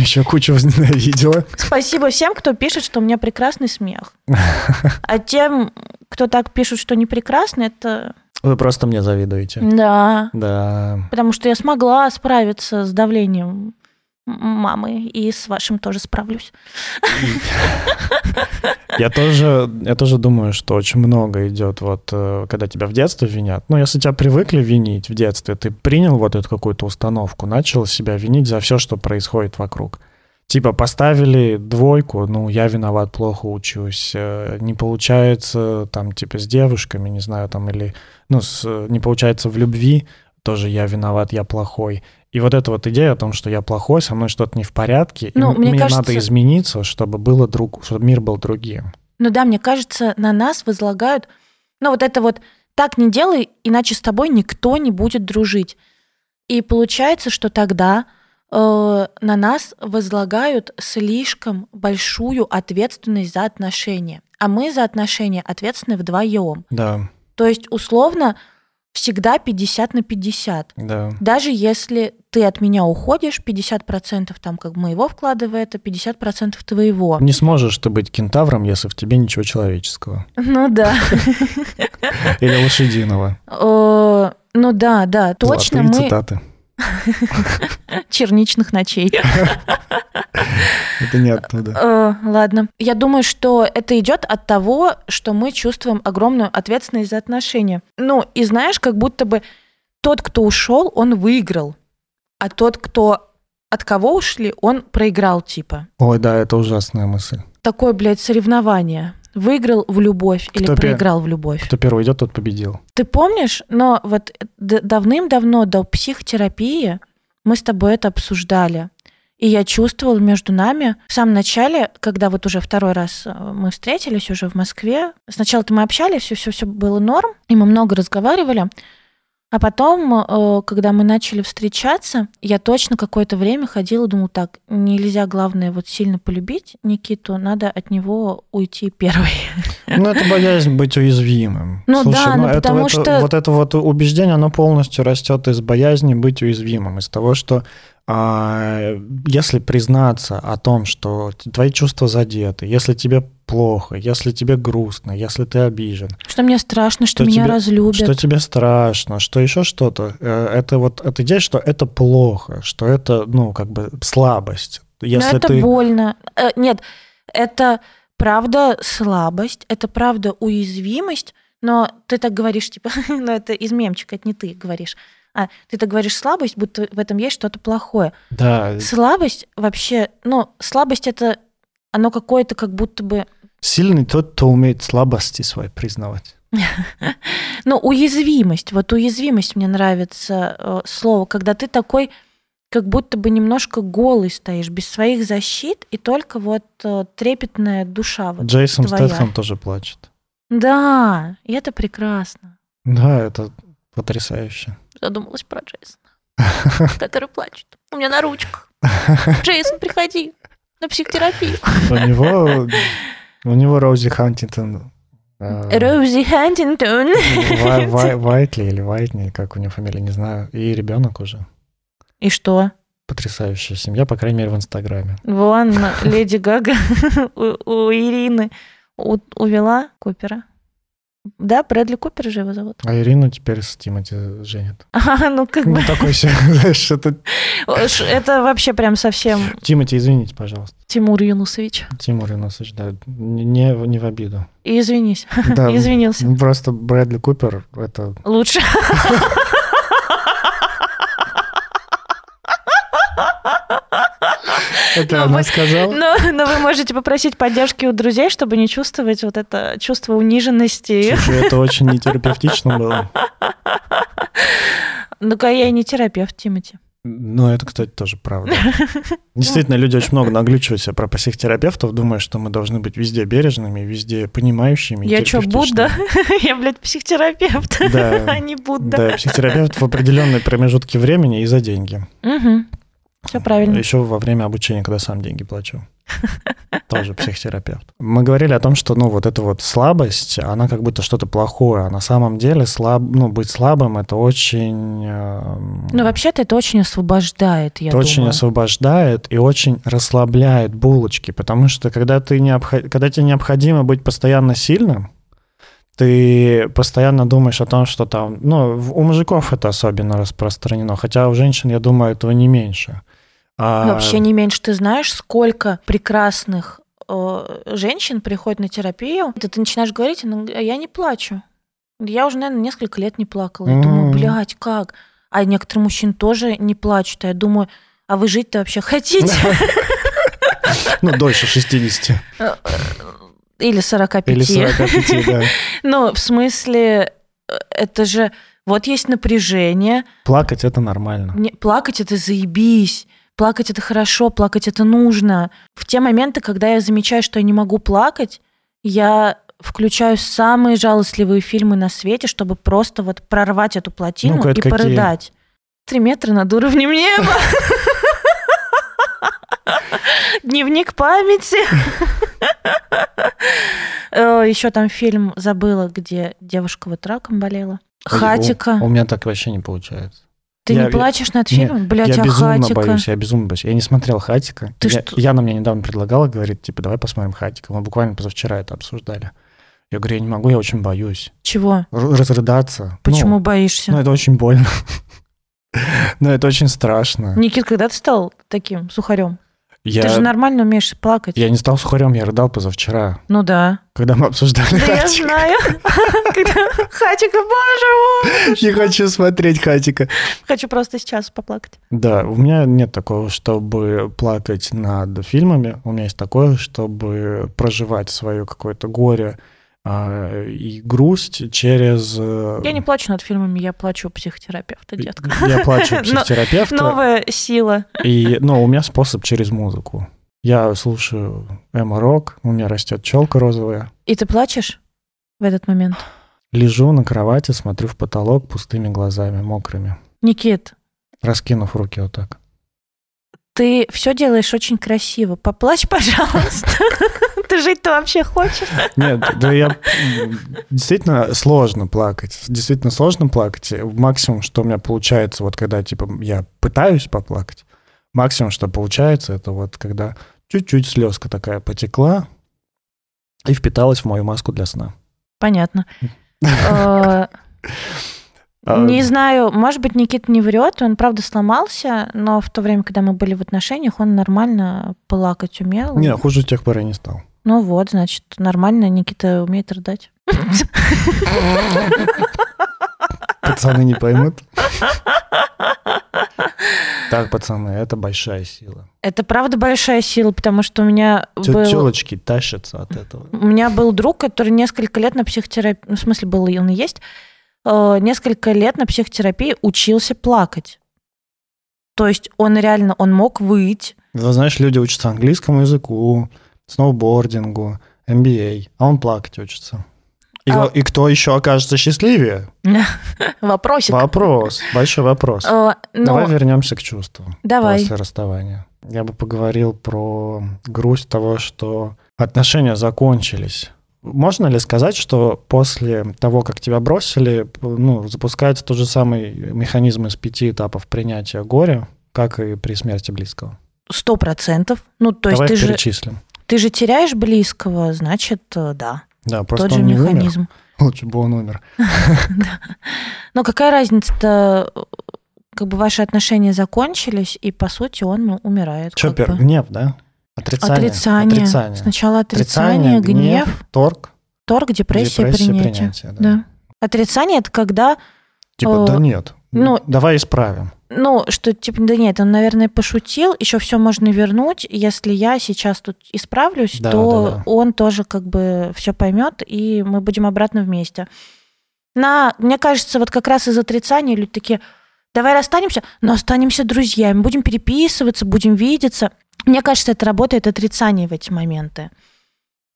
Еще кучу возненавидела. Спасибо всем, кто пишет, что у меня прекрасный смех. А тем, кто так пишет, что не прекрасный, это Вы просто мне завидуете. да. Да. Потому что я смогла справиться с давлением мамы и с вашим тоже справлюсь. Я тоже, я тоже думаю, что очень много идет, вот, э, когда тебя в детстве винят. Ну, если тебя привыкли винить в детстве, ты принял вот эту какую-то установку, начал себя винить за все, что происходит вокруг. Типа поставили двойку, ну, я виноват, плохо учусь, э, не получается там, типа, с девушками, не знаю, там, или, ну, с, не получается в любви, тоже я виноват, я плохой. И вот эта вот идея о том, что я плохой, со мной что-то не в порядке, и Ну, м- мне мне кажется- надо измениться, чтобы было друг, чтобы мир был другим. Ну да, мне кажется, на нас возлагают, ну вот это вот так не делай, иначе с тобой никто не будет дружить. И получается, что тогда э, на нас возлагают слишком большую ответственность за отношения. А мы за отношения ответственны вдвоем. Да, То есть, условно, всегда 50 на 50. да. Даже если ты от меня уходишь, 50% там как моего вклада в это, 50% твоего. Не сможешь ты быть кентавром, если в тебе ничего человеческого. Ну да. Или лошадиного. Ну да, да, точно мы цитаты. черничных ночей. Это не оттуда. Э, Ладно. Я думаю, что это идет от того, что мы чувствуем огромную ответственность за отношения. Ну, и знаешь, как будто бы тот, кто ушел, он выиграл, а тот, кто от кого ушли, он проиграл, типа. Ой, да, это ужасная мысль. Такое, блядь, соревнование. Выиграл в любовь или Кто проиграл в любовь. Кто первый идет, тот победил. Ты помнишь, но вот давным-давно до психотерапии мы с тобой это обсуждали. И я чувствовала между нами в самом начале, когда вот уже второй раз э, мы встретились уже в Москве. Сначала-то мы общались, все, все, все было норм, и мы много разговаривали. А потом, э, когда мы начали встречаться, я точно какое-то время ходила, думала, так, нельзя, главное, вот сильно полюбить Никиту, надо от него уйти первой. Ну, это боязнь быть уязвимым. Ну да, ну это, потому это- что- Вот это вот убеждение, оно полностью растет из боязни быть уязвимым, из того, что а, если признаться о том, что твои чувства задеты, если тебе плохо, если тебе грустно, если ты обижен, Что мне страшно, что, Что меня тебе- разлюбят. что тебе страшно, что еще что-то, э, это вот эта идея, что это плохо, что это, ну, как бы слабость. Если Но это ты... больно. Э, Нет, это правда слабость, это правда уязвимость, но ты так говоришь, типа, ну это из мемчика, это не ты говоришь. А ты так говоришь слабость, будто в этом есть что-то плохое. Да, Слабость вообще, ну, слабость это оно какое-то как будто бы, сильный тот, кто умеет слабости свои признавать. ну, уязвимость. Вот уязвимость мне нравится э, слово, когда ты такой как будто бы немножко голый стоишь, без своих защит, и только вот э, трепетная душа. Вот Джейсон твоя. Стэтхэм тоже плачет. Да, и это прекрасно. Да, это потрясающе. Задумалась про Джейсона, который плачет. У меня на ручках. Джейсон, приходи на психотерапию. У него, у него Роузи Хантингтон. э, Роузи Хантингтон. Вай- Вай- Вайтли или Вайтни, как у него фамилия, не знаю. И ребенок уже. И что? Потрясающая семья, по крайней мере, в Инстаграме. Вон, леди Гага у, у Ирины. У- увела Купера. Да, Брэдли Купер же его зовут. А Ирину теперь с Тимати женят. А, ну как бы, Ну, такой себе, знаешь, это... это вообще прям совсем Тимати, извините, пожалуйста. Тимур Юнусович. Тимур Юнусович, да, не, не не в обиду. И извинись, Да, извинился. ну, просто Брэдли Купер, это... Лучше. Это она сказала? Но, вы можете попросить поддержки у друзей, чтобы не чувствовать вот это чувство униженности. Слушай, это очень нетерапевтично было. Ну-ка, я и не терапевт, Тимати. Ну, это, кстати, тоже правда. Действительно, люди очень много наглючивают себя про психотерапевтов, думая, что мы должны быть везде бережными, везде понимающими. Я что, Будда? Я, блядь, психотерапевт, а Да, не Будда. да, психотерапевт в определенные промежутки времени и за деньги. Все правильно. Еще во время обучения, когда сам деньги плачу. Тоже психотерапевт. Мы говорили о том, что, ну, вот эта вот слабость, она как будто что-то плохое, а на самом деле слаб, ну, быть слабым это очень... э, Ну, вообще-то это очень освобождает, я это очень думаю. освобождает и очень расслабляет булочки, потому что когда, ты необхо- когда тебе необходимо быть постоянно сильным, ты постоянно думаешь о том, что там, ну, у мужиков это особенно распространено, хотя у женщин, я думаю, этого не меньше. А, Вообще не меньше. Ты знаешь, сколько прекрасных э, женщин приходят на терапию? Ты, ты начинаешь говорить, «А я не плачу. Я уже, наверное, несколько лет не плакала. Я думаю, М. блядь, как? А некоторые мужчины тоже не плачут. А я думаю, а вы жить-то вообще хотите? Ну, дольше 60 Или 45. или 45, да. Ну, в смысле, э, это же... Вот есть напряжение. Плакать это нормально. Не- плакать это заебись. Плакать это хорошо, плакать это нужно. В те моменты, когда я замечаю, что я не могу плакать, я включаю самые жалостливые фильмы на свете, чтобы просто вот прорвать эту плотину Ну-ка, и какие? порыдать. Три метра над уровнем неба. Дневник памяти. Еще там фильм забыла, где девушка вот раком болела. Хатика. У меня так вообще не получается. Ты я- не плачешь над Нет, фильмом? Блядь, я а безумно Хатика? боюсь, я безумно боюсь. Я не смотрел Хатика. Ты я, что? Яна мне недавно предлагала, говорит, типа, давай посмотрим Хатика. Мы буквально позавчера это обсуждали. Я говорю, я не могу, я очень боюсь. Чего? Р- разрыдаться. Почему Ну, боишься? Ну, это очень больно. Ну, это очень страшно. Никит, когда ты стал таким сухарем? Я, Ты же нормально умеешь плакать. я не стал сухарем, я рыдал позавчера, Ну да. когда мы обсуждали Да я Хатика. знаю. Когда Хатика, боже мой. Не хочу смотреть Хатика. Хочу просто сейчас поплакать. Да, у меня нет такого, чтобы плакать над фильмами. У меня есть такое, чтобы проживать свое какое-то горе и грусть через... э, Я не плачу над фильмами, я плачу психотерапевта, детка. Я плачу Но- психотерапевта. Новая сила. И, ну, у меня способ через музыку. Я слушаю эмо-рок, у меня растет челка розовая. И ты плачешь в этот момент? Лежу на кровати, смотрю в потолок пустыми глазами, мокрыми, Никит, раскинув руки вот так. ты все делаешь очень красиво. Поплачь, пожалуйста. Ты жить-то вообще хочешь? Нет, да я действительно сложно плакать. Действительно сложно плакать. Максимум, что у меня получается, вот когда типа я пытаюсь поплакать, максимум, что получается, это вот когда чуть-чуть слезка такая потекла и впиталась в мою маску для сна. Понятно. А, Не знаю, может быть, Никита не врет, он правда сломался, но в то время, когда мы были в отношениях, он нормально плакать умел. Не, хуже с тех пор я не стал. Ну вот, значит, нормально Никита умеет рыдать. Пацаны не поймут. Так, пацаны, это большая сила. Это правда большая сила, потому что у меня был... Телочки тащатся от этого. У меня был друг, который несколько лет на психотерапии, ну, в смысле, был и он и есть, э, несколько лет на психотерапии учился плакать. То есть он реально, он мог выть. Вы знаешь, люди учатся английскому языку, сноубордингу, MBA, а он плакать учится. И, А- и кто еще окажется счастливее? Вопросик. Вопрос, большой вопрос. Э, ну, Давай вернемся к чувствам давай. после расставания. Я бы поговорил про грусть того, что отношения закончились. Можно ли сказать, что после того, как тебя бросили, ну, запускается тот же самый механизм из пяти этапов принятия горя, как и при смерти близкого? Сто процентов. Ну, то Давай есть ты же... Ты же теряешь близкого, значит, э, да. Да, просто Тот же он не механизм. умер. Лучше бы он умер. Но какая разница-то, э, как бы ваши отношения закончились, и по сути он ну, умирает. Что первый? Гнев, да? Отрицание. Отрицание. Отрицание. Сначала отрицание, гнев, торг, торг, депрессия, депрессия, принятие. принятие. да. Да. Отрицание это когда, Типа, Э, да нет, ну- давай исправим. ну, что типа, да нет, он, наверное, пошутил, еще все можно вернуть. Если я сейчас тут исправлюсь, Да, то да, да. он тоже как бы все поймет, и мы будем обратно вместе. На, мне кажется, вот как раз из отрицания люди такие, давай расстанемся, но останемся друзьями, будем переписываться, будем видеться. Мне кажется, это работает отрицание в эти моменты.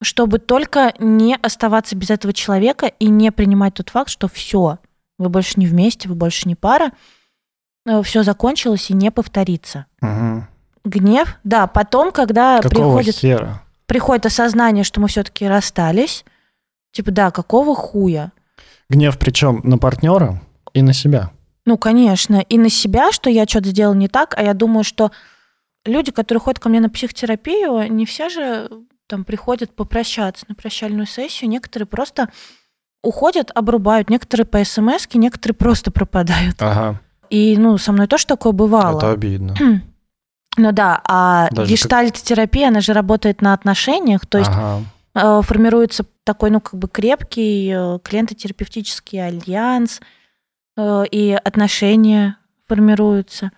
Чтобы только не оставаться без этого человека и не принимать тот факт, что все, вы больше не вместе, вы больше не пара, все закончилось и не повторится. Мгм. Гнев, да, потом, когда Какого приходит, хера? приходит осознание, что мы все-таки расстались, типа, да, какого хуя? Гнев причем на партнера и на себя. Ну, конечно, и на себя, что я что-то сделал не так, а я думаю, что люди, которые ходят ко мне на психотерапию, не все же там приходят попрощаться на прощальную сессию, некоторые просто уходят, обрубают, некоторые по смс некоторые просто пропадают. Ага, И, ну, со мной тоже такое бывало. это обидно. Ну да, а Даже гештальт-терапия, она же работает на отношениях, то есть Ага. э, формируется такой, ну, как бы крепкий э, клиентотерапевтический альянс, э, и отношения формируются.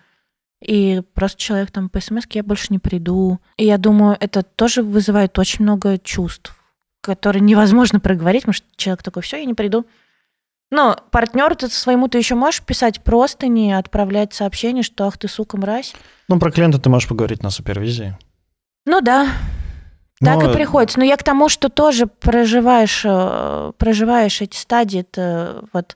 И просто человек там по смс я больше не приду. И я думаю, это тоже вызывает очень много чувств, которые невозможно проговорить, потому что человек такой, все, я не приду. Но партнеру ты своему ты еще можешь писать просто не отправлять сообщение, что ах ты сука мразь. Ну, про клиента ты можешь поговорить на супервизии. Ну да, так Но- и приходится. Но я к тому, что тоже проживаешь, э, проживаешь эти стадии, это вот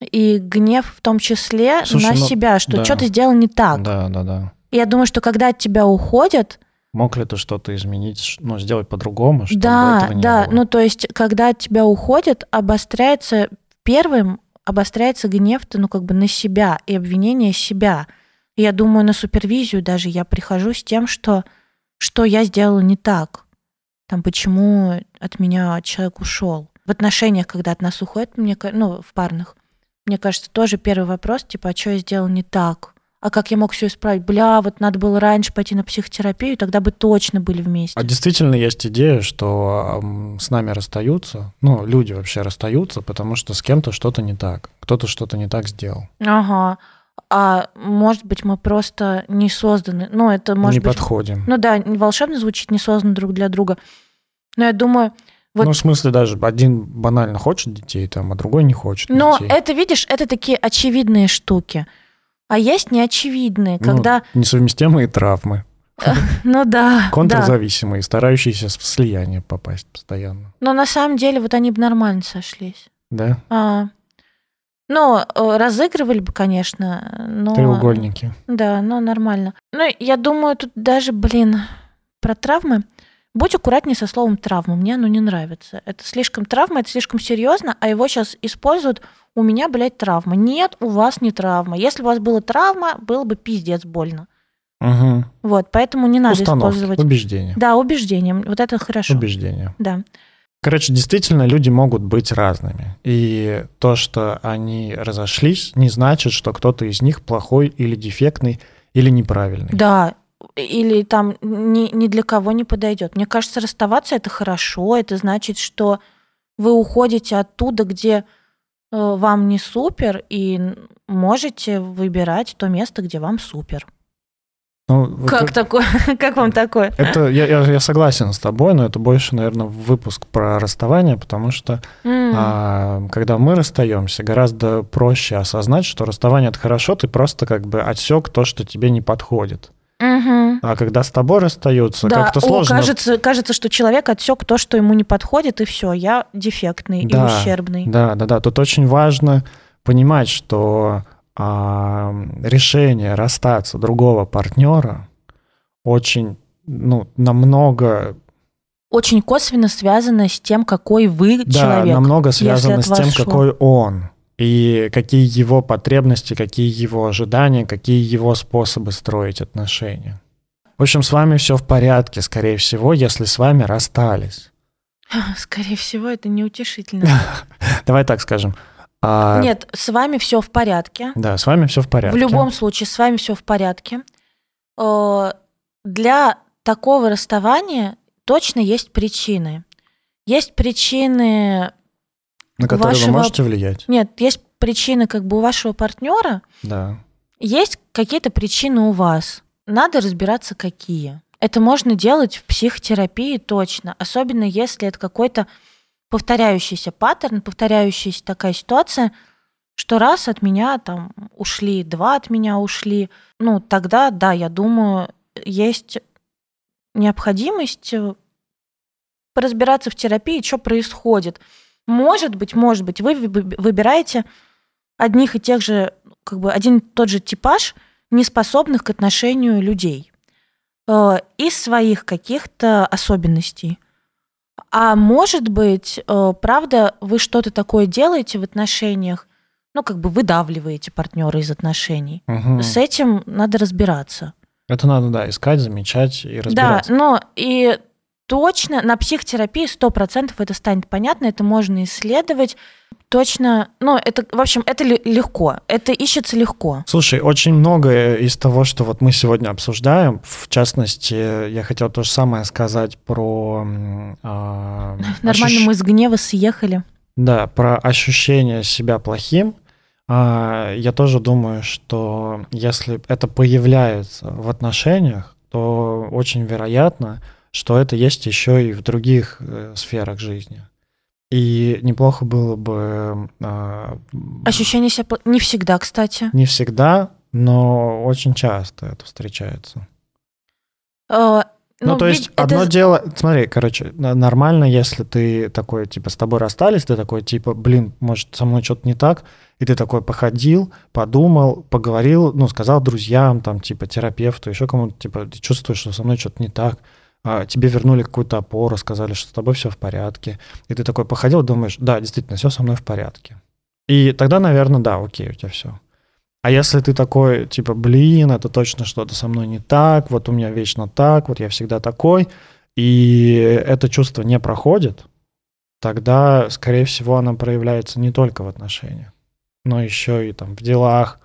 и гнев в том числе Слушай, на ну, себя, что да. что ты сделал не так. Да, да, да. Я думаю, что когда от тебя уходят, Мог ли ты что-то изменить, ну, сделать по-другому, чтобы да, этого не да, было? ну то есть, когда от тебя уходят, обостряется первым обостряется гнев-то, ну как бы на себя и обвинение себя. Я думаю, на супервизию даже я прихожу с тем, что что я сделала не так, там почему от меня человек ушел. В отношениях, когда от нас уходит, мне, ну в парных, мне кажется, тоже первый вопрос, типа, а что я сделал не так? А как я мог все исправить? Бля, вот надо было раньше пойти на психотерапию, тогда бы точно были вместе. А действительно есть идея, что с нами расстаются, ну, люди вообще расстаются, потому что с кем-то что-то не так, кто-то что-то не так сделал. Ага. А может быть, мы просто не созданы. Ну, это может не быть. подходим. Ну да, волшебно звучит, не созданы друг для друга. Но я думаю, вот- Ну, в смысле, даже один банально хочет детей, там, а другой не хочет но детей. это, видишь, это такие очевидные штуки. А есть неочевидные, Ну, когда. несовместимые травмы, Ну, да. да. контрзависимые, старающиеся в слияние попасть постоянно. Но на самом деле вот они бы нормально сошлись. Да? А, ну, э, разыгрывали бы, конечно, но... Треугольники. Да, но нормально. Ну, я думаю, тут даже, блин, про травмы. Будь аккуратнее со словом травма. Мне оно не нравится. Это слишком травма, это слишком серьезно, а его сейчас используют. У меня, блядь, травма. Нет, у вас не травма. Если у вас была травма, было бы пиздец больно. Угу. Вот, поэтому не надо Установки, использовать. убеждения. Да, убеждение. Вот это хорошо. Убеждения. Да. Короче, действительно, люди могут быть разными. И то, что они разошлись, не значит, что кто-то из них плохой или дефектный, или неправильный. Да, или там ни, ни для кого не подойдет. Мне кажется, расставаться это хорошо. Это значит, что вы уходите оттуда, где вам не супер, и можете выбирать то место, где вам супер. Ну, Как это- такое? Как вам такое? Это я, я, я согласен с тобой, но это больше, наверное, выпуск про расставание, потому что М, а, когда мы расстаемся, гораздо проще осознать, что расставание это хорошо, ты просто как бы отсек то, что тебе не подходит. мгм. А когда с тобой расстаются, Да, как-то о, сложно. кажется, кажется, что человек отсек то, что ему не подходит, и все, я дефектный Да, и ущербный. Да, да, да. Тут очень важно понимать, что а, решение расстаться другого партнера очень, ну, намного, Очень косвенно связано с тем, какой вы да, человек. намного если связано с тем, шло. какой он. И какие его потребности, какие его ожидания, какие его способы строить отношения. В общем, с вами все в порядке, скорее всего, если с вами расстались. Скорее всего, это неутешительно. Давай так скажем. А, Нет, с вами все в порядке. Да, с вами все в порядке. В любом случае, с вами все в порядке. Э, Для такого расставания точно есть причины. Есть причины... На которые вашего- вы можете влиять. Нет, есть причины как бы у вашего партнера, Да. есть какие-то причины у вас. Надо разбираться, какие. Это можно делать в психотерапии точно, особенно если это какой-то повторяющийся паттерн, повторяющаяся такая ситуация, что раз от меня там ушли, два от меня ушли, ну тогда, да, я думаю, есть необходимость э, поразбираться в терапии, что происходит. Может быть, может быть, вы- выбираете одних и тех же, как бы один и тот же типаж неспособных к отношению людей э, из своих каких-то особенностей. А может быть, э, правда, вы что-то такое делаете в отношениях, ну, как бы выдавливаете партнера из отношений. Мгм. С этим надо разбираться. Это надо, да, искать, замечать и разбираться. Да, но и точно на психотерапии 100% это станет понятно, это можно исследовать. Точно, ну, это, в общем, это ле- легко, это ищется легко. Слушай, очень многое из того, что вот мы сегодня обсуждаем, в частности, я хотел то же самое сказать про... а, Нормально ощущ- мы с гнева съехали. Да, про ощущение себя плохим. А, Я тоже думаю, что если это появляется в отношениях, то очень вероятно, что это есть еще и в других э, сферах жизни. И неплохо было бы а, Ощущение себя... Не всегда, кстати. не всегда, но очень часто это встречается. Э, Ну, то ведь есть это одно дело, смотри, короче, нормально, если ты такой, типа, с тобой расстались, ты такой, типа, блин, может, со мной что-то не так, и ты такой походил, подумал, поговорил, ну, сказал друзьям, там, типа, терапевту, еще кому-то, типа, ты чувствуешь, что со мной что-то не так, а, тебе вернули какую-то опору, сказали, что с тобой все в порядке, и ты такой походил, думаешь, да, действительно, все со мной в порядке. И тогда, наверное, да, окей, у тебя все. А если ты такой, типа, блин, это точно что-то со мной не так, вот у меня вечно так, вот я всегда такой, и это чувство не проходит, тогда, скорее всего, оно проявляется не только в отношениях, но еще и там в делах,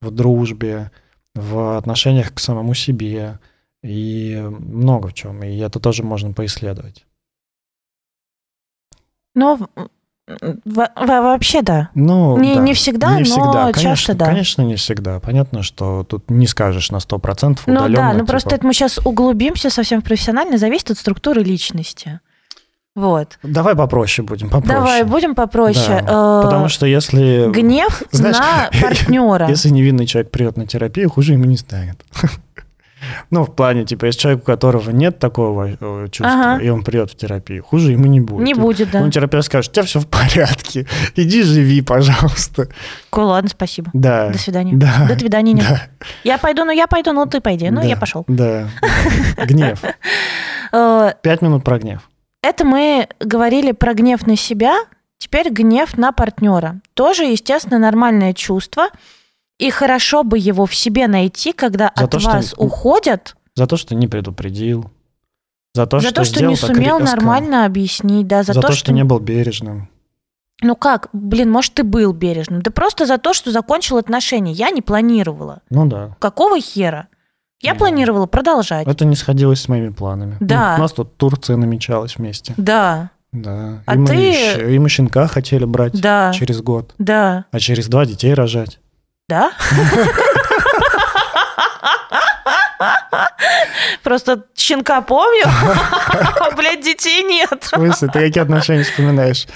в дружбе, в отношениях к самому себе и много в чем. И это тоже можно поисследовать. Но в- вообще да. Ну, Не- да. не всегда, но конечно, часто да. Конечно, не всегда. Понятно, что тут не скажешь на 100% Ну удаленно. да, ну типа, просто это мы сейчас углубимся совсем в профессионально, зависит от структуры личности. Вот. Давай попроще будем, попроще. Давай, будем попроще. Да, Э, Потому что если... Гнев Знаешь, на партнера. Если невинный человек придет на терапию, хуже ему не станет. Ну, в плане, типа, если человек, у которого нет такого э, чувства, Ага. и он придет в терапию, хуже ему не будет. Не будет, да. Ну, терапевт скажет, у тебя все в порядке, иди живи, пожалуйста. Ку- Ладно, спасибо. Да. До свидания. Да. До свидания. нет. Да. Я пойду, ну я пойду, ну ты пойди. Ну да, я пошел. Да. да. Гнев. Э, Пять минут про гнев. Это мы говорили про гнев на себя, теперь гнев на партнера. Тоже, естественно, нормальное чувство. И хорошо бы его в себе найти, когда За от то, что- вас уходят, За то, что не предупредил. За то, за что, то, что не сумел резко. нормально объяснить, да, за, За, то, что... не был бережным. Ну как, блин, может, ты был бережным. Да просто за то, что закончил отношения. Я не планировала. Ну да. Какого хера? Я Да. планировала продолжать. Это не сходилось с моими планами. Да. Ну, У нас тут Турция намечалась вместе. Да, Да. А и, мы ты- щ- и мы щенка хотели брать да, через год, да, а через два детей рожать. Да. Просто щенка помню, а, блядь, детей нет. В смысле, ты какие отношения вспоминаешь?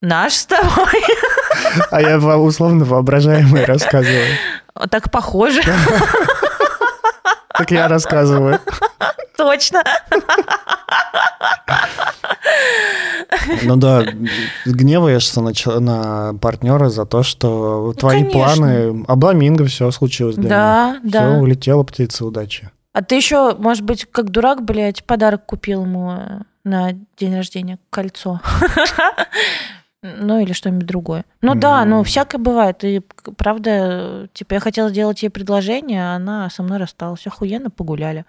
Наш с тобой. А я условно воображаемые рассказываю. Так похоже, Так я рассказываю. точно. Ну да, гневаешься на, на партнера за то, что твои Ну, планы... Обламинго, все случилось для Да, Все, да. улетела птица удачи. А ты еще, может быть, как дурак, блядь, подарок купил ему э, на день рождения кольцо. Ну, или что-нибудь другое. Ну да, Ну. ну всякое бывает. И правда, типа, я хотела сделать ей предложение, а она со мной рассталась. Охуенно погуляли.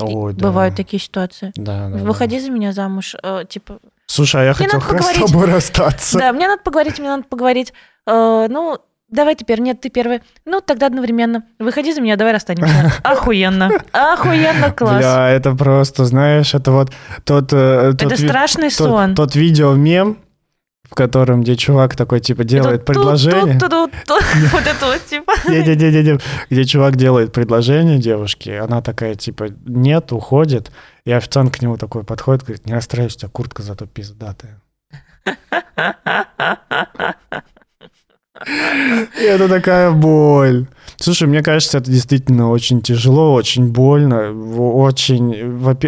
Ой, да. Бывают такие ситуации. Да, да, да. Выходи за меня замуж. э, типа, Слушай, а я Мне хотел как с тобой расстаться. да, мне надо поговорить, мне надо поговорить. Э, ну, давай теперь, нет, ты первый. Ну, тогда одновременно. Выходи за меня, давай расстанемся. Охуенно. Охуенно, класс. Бля, это просто, знаешь, это вот тот... э, тот Это ви- страшный тот, сон. тот видео мем, в котором где чувак такой типа делает предложение. Вот это вот, типа. Не-не-не-не, где чувак делает предложение девушке, она такая типа нет, уходит, и официант к нему такой подходит, говорит, не расстраивайся, у тебя куртка зато пиздатая. И это такая боль. Слушай, мне кажется, это действительно очень тяжело, очень больно, очень,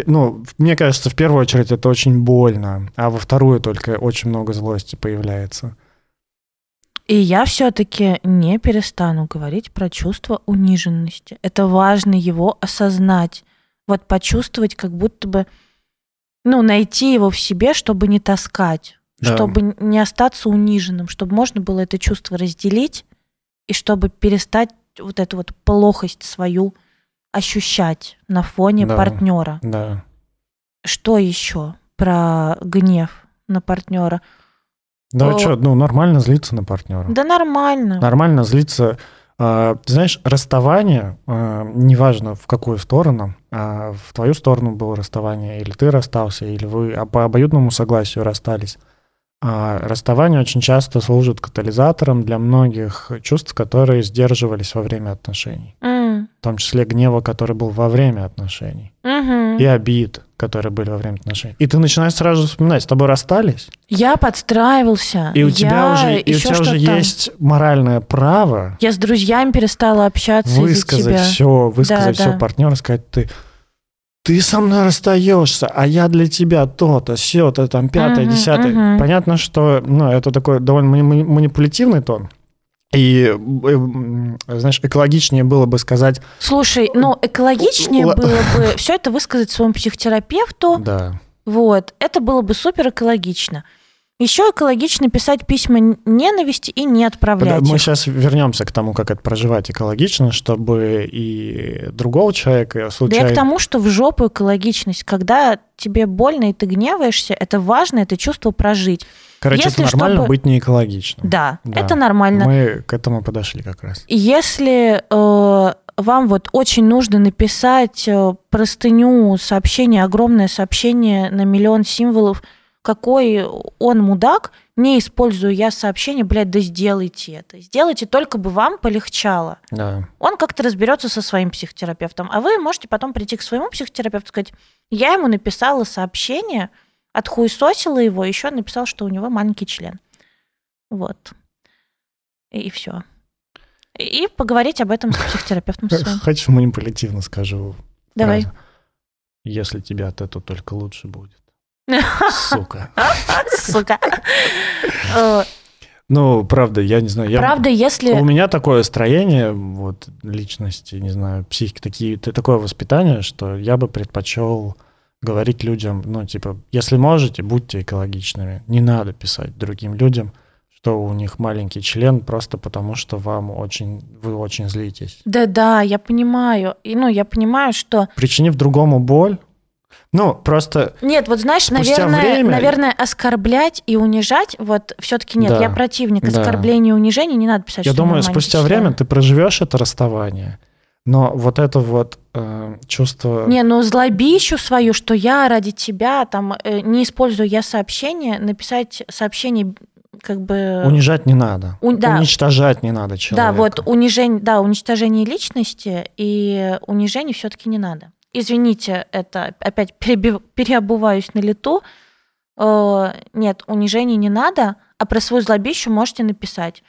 ну, мне кажется, в первую очередь это очень больно, а во вторую только очень много злости появляется. И я все-таки не перестану говорить про чувство униженности. Это важно его осознать. Вот почувствовать, как будто бы, ну, найти его в себе, чтобы не таскать, Да. чтобы не остаться униженным, чтобы можно было это чувство разделить и чтобы перестать вот эту вот плохость свою ощущать на фоне Да. партнера. Да. Что еще про гнев на партнера? Да О. что, ну, нормально злиться на партнера. Да нормально. Нормально злиться. А, ты знаешь, расставание, а, неважно в какую сторону, а в твою сторону было расставание, или ты расстался, или вы а, по обоюдному согласию расстались. А расставание очень часто служит катализатором для многих чувств, которые сдерживались во время отношений. М, В том числе гнева, который был во время отношений. мгм. И обид, которые были во время отношений. И ты начинаешь сразу вспоминать, с тобой расстались, Я подстраивался. и у тебя уже, и у тебя уже есть моральное право Я с друзьями перестала общаться высказать все, высказать Да, все да. партнеру, сказать, ты, ты со мной расстаешься, а я для тебя то-то, все-то, там, пятое, Мгм, десятое. мгм. Понятно, что ну, это такой довольно мани- мани- манипулятивный тон. И, э, знаешь, экологичнее было бы сказать, Слушай, ну экологичнее было бы все это высказать своему психотерапевту. да, Вот, это было бы супер экологично. Еще экологично писать письма ненависти и не отправлять. мы их. сейчас вернемся к тому, как это проживать экологично, чтобы и другого человека Да я случайно... к тому, что в жопу экологичность, когда тебе больно и ты гневаешься, это важно, это чувство прожить. Короче, если это нормально чтобы- быть не экологичным. Да, Да. это нормально. Мы к этому подошли как раз. Если э, вам вот очень нужно написать э, простыню, сообщение, огромное сообщение на миллион символов, какой он мудак, не используя я сообщение, блядь, да сделайте это. Сделайте, только бы вам полегчало. Да. Он как-то разберется со своим психотерапевтом, а вы можете потом прийти к своему психотерапевту и сказать, я ему написала сообщение, отхуесосила его, еще написал, что у него маленький член. Вот. И, все. И поговорить об этом с психотерапевтом своим. Хочешь манипулятивно скажу? Давай. фразу? Если тебе от этого только лучше будет. Сука. Сука. Э, Ну, правда, я не знаю. Я... Правда, У если... меня такое строение, вот, личности, не знаю, психики, такие, такое воспитание, что я бы предпочел говорить людям, ну, типа, если можете, будьте экологичными. Не надо писать другим людям, что у них маленький член, просто потому что вам очень, вы очень злитесь. Да-да, я понимаю. И, ну, я понимаю, что... Причинив другому боль, ну, просто Нет, вот знаешь, наверное, время- наверное, оскорблять и унижать, вот все-таки нет, Да, я противник да. оскорбления и унижения, не надо писать, Я думаю, спустя время ты проживешь это расставание, но вот это вот э, чувство... Не, ну злобищу свою, что я ради тебя, там, э, не использую я сообщение, написать сообщение как бы... Унижать не надо. У- да. Уничтожать не надо Да, человека. вот унижение, да, уничтожение личности и унижение все-таки не надо. Извините, это опять переби- переобуваюсь на лету. Э, нет, унижение не надо, а про свою злобищу можете написать.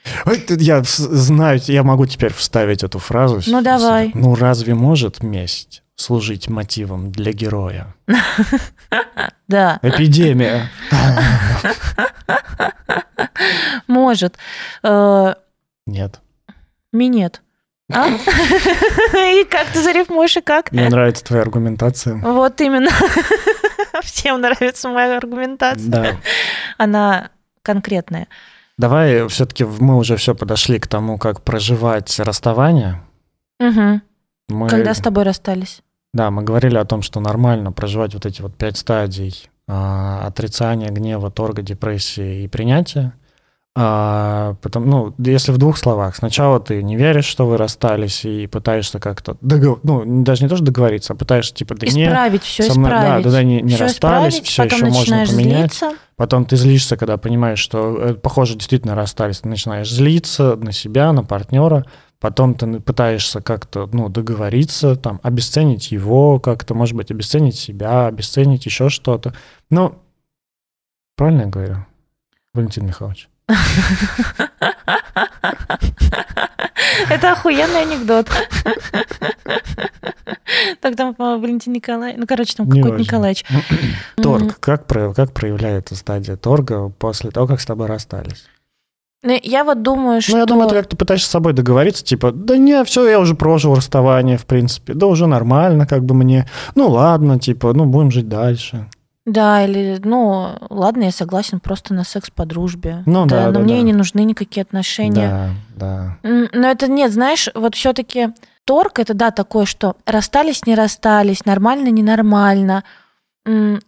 Я знаю, я могу теперь вставить эту фразу. Ну, давай. Ну разве может месть служить мотивом для героя? Да, Эпидемия. может. Э, Нет. Минет. А? И как ты зарифмуешь, и как? Мне нравится твоя аргументация. Вот именно. Всем нравится моя аргументация. Да. Она конкретное. Давай все-таки мы уже все подошли к тому, как проживать расставание. Угу. Мы, Когда с тобой расстались? Да, мы говорили о том, что нормально проживать вот эти вот пять стадий а, отрицания, гнева, торга, депрессии и принятия. А, потом, ну, если в двух словах, сначала ты не веришь, что вы расстались, и пытаешься как-то договор... ну, даже не то, что договориться, а пытаешься, типа, да не, Исправить, все со мной- да, исправить. да, да, не- не Всё расстались, исправить, всё потом ещё можно поменять. злиться. Потом ты злишься, когда понимаешь, что, э, похоже, действительно расстались. Ты начинаешь злиться на себя, на партнера. Потом ты пытаешься как-то, ну, договориться, там, обесценить его как-то, может быть, обесценить себя, обесценить еще что-то. Ну, правильно я говорю, Валентин Михайлович? Это охуенный анекдот. Так там, по-моему, Валентин Николаевич. Ну, короче, там какой-то. Николаевич. Торг. Как, как проявляется стадия торга после того, как с тобой расстались? Ну, Я вот думаю, что... Ну, я думаю, ты как-то пытаешься с собой договориться, типа, да не, все, я уже прожил расставание, в принципе, да уже нормально, как бы мне, ну ладно, типа, ну будем жить дальше. Да, или, ну, ладно, я согласен просто на секс по дружбе. Ну да, но да, мне да. не нужны никакие отношения. Да, да. Но это нет, знаешь, вот все-таки торг это да такое, что расстались, не расстались, нормально, ненормально.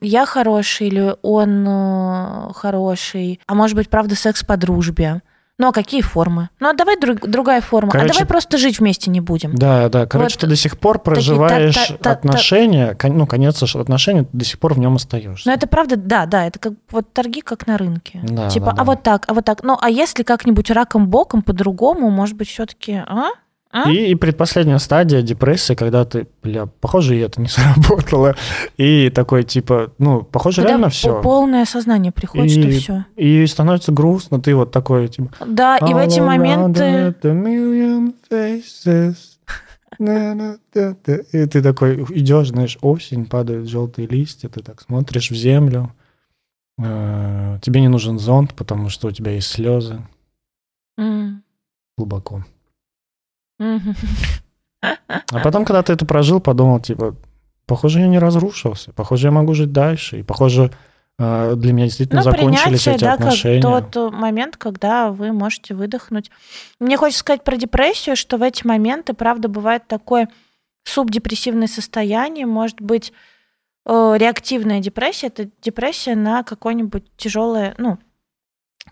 Я хороший или он э, хороший, а может быть, правда, секс по дружбе. Ну а какие формы? Ну а давай друг- другая форма. Короче, а давай просто жить вместе не будем. Да, да, короче, Вот ты до сих пор такие проживаешь та-та-та-та- отношения, кон- ну, конец отношений, ты до сих пор в нем остаешься. Но это правда, да, да, это как вот торги как на рынке. Да, типа, да, да. а вот так, а вот так. Ну а если как-нибудь раком боком по-другому, может быть, все-таки, а? А? И, и предпоследняя стадия депрессии, когда ты, бля, похоже, и это не сработало. И такой, типа, ну, похоже, Когда реально все. полное сознание приходит, что И- все. И становится грустно, ты вот такой, типа... Да, и в эти моменты... И ты такой идешь, знаешь, осень, падают желтые листья, ты так смотришь в землю. Э, Тебе не нужен зонт, потому что у тебя есть слезы глубоко. А потом, когда ты это прожил, подумал, типа, похоже, я не разрушился, похоже, я могу жить дальше, и похоже, э, для меня действительно Ну, закончились принятие, эти да, отношения. как тот момент, когда вы можете выдохнуть. Мне хочется сказать про депрессию, что в эти моменты, правда, бывает такое субдепрессивное состояние, может быть, э, реактивная депрессия, это депрессия на какое-нибудь тяжелое, ну,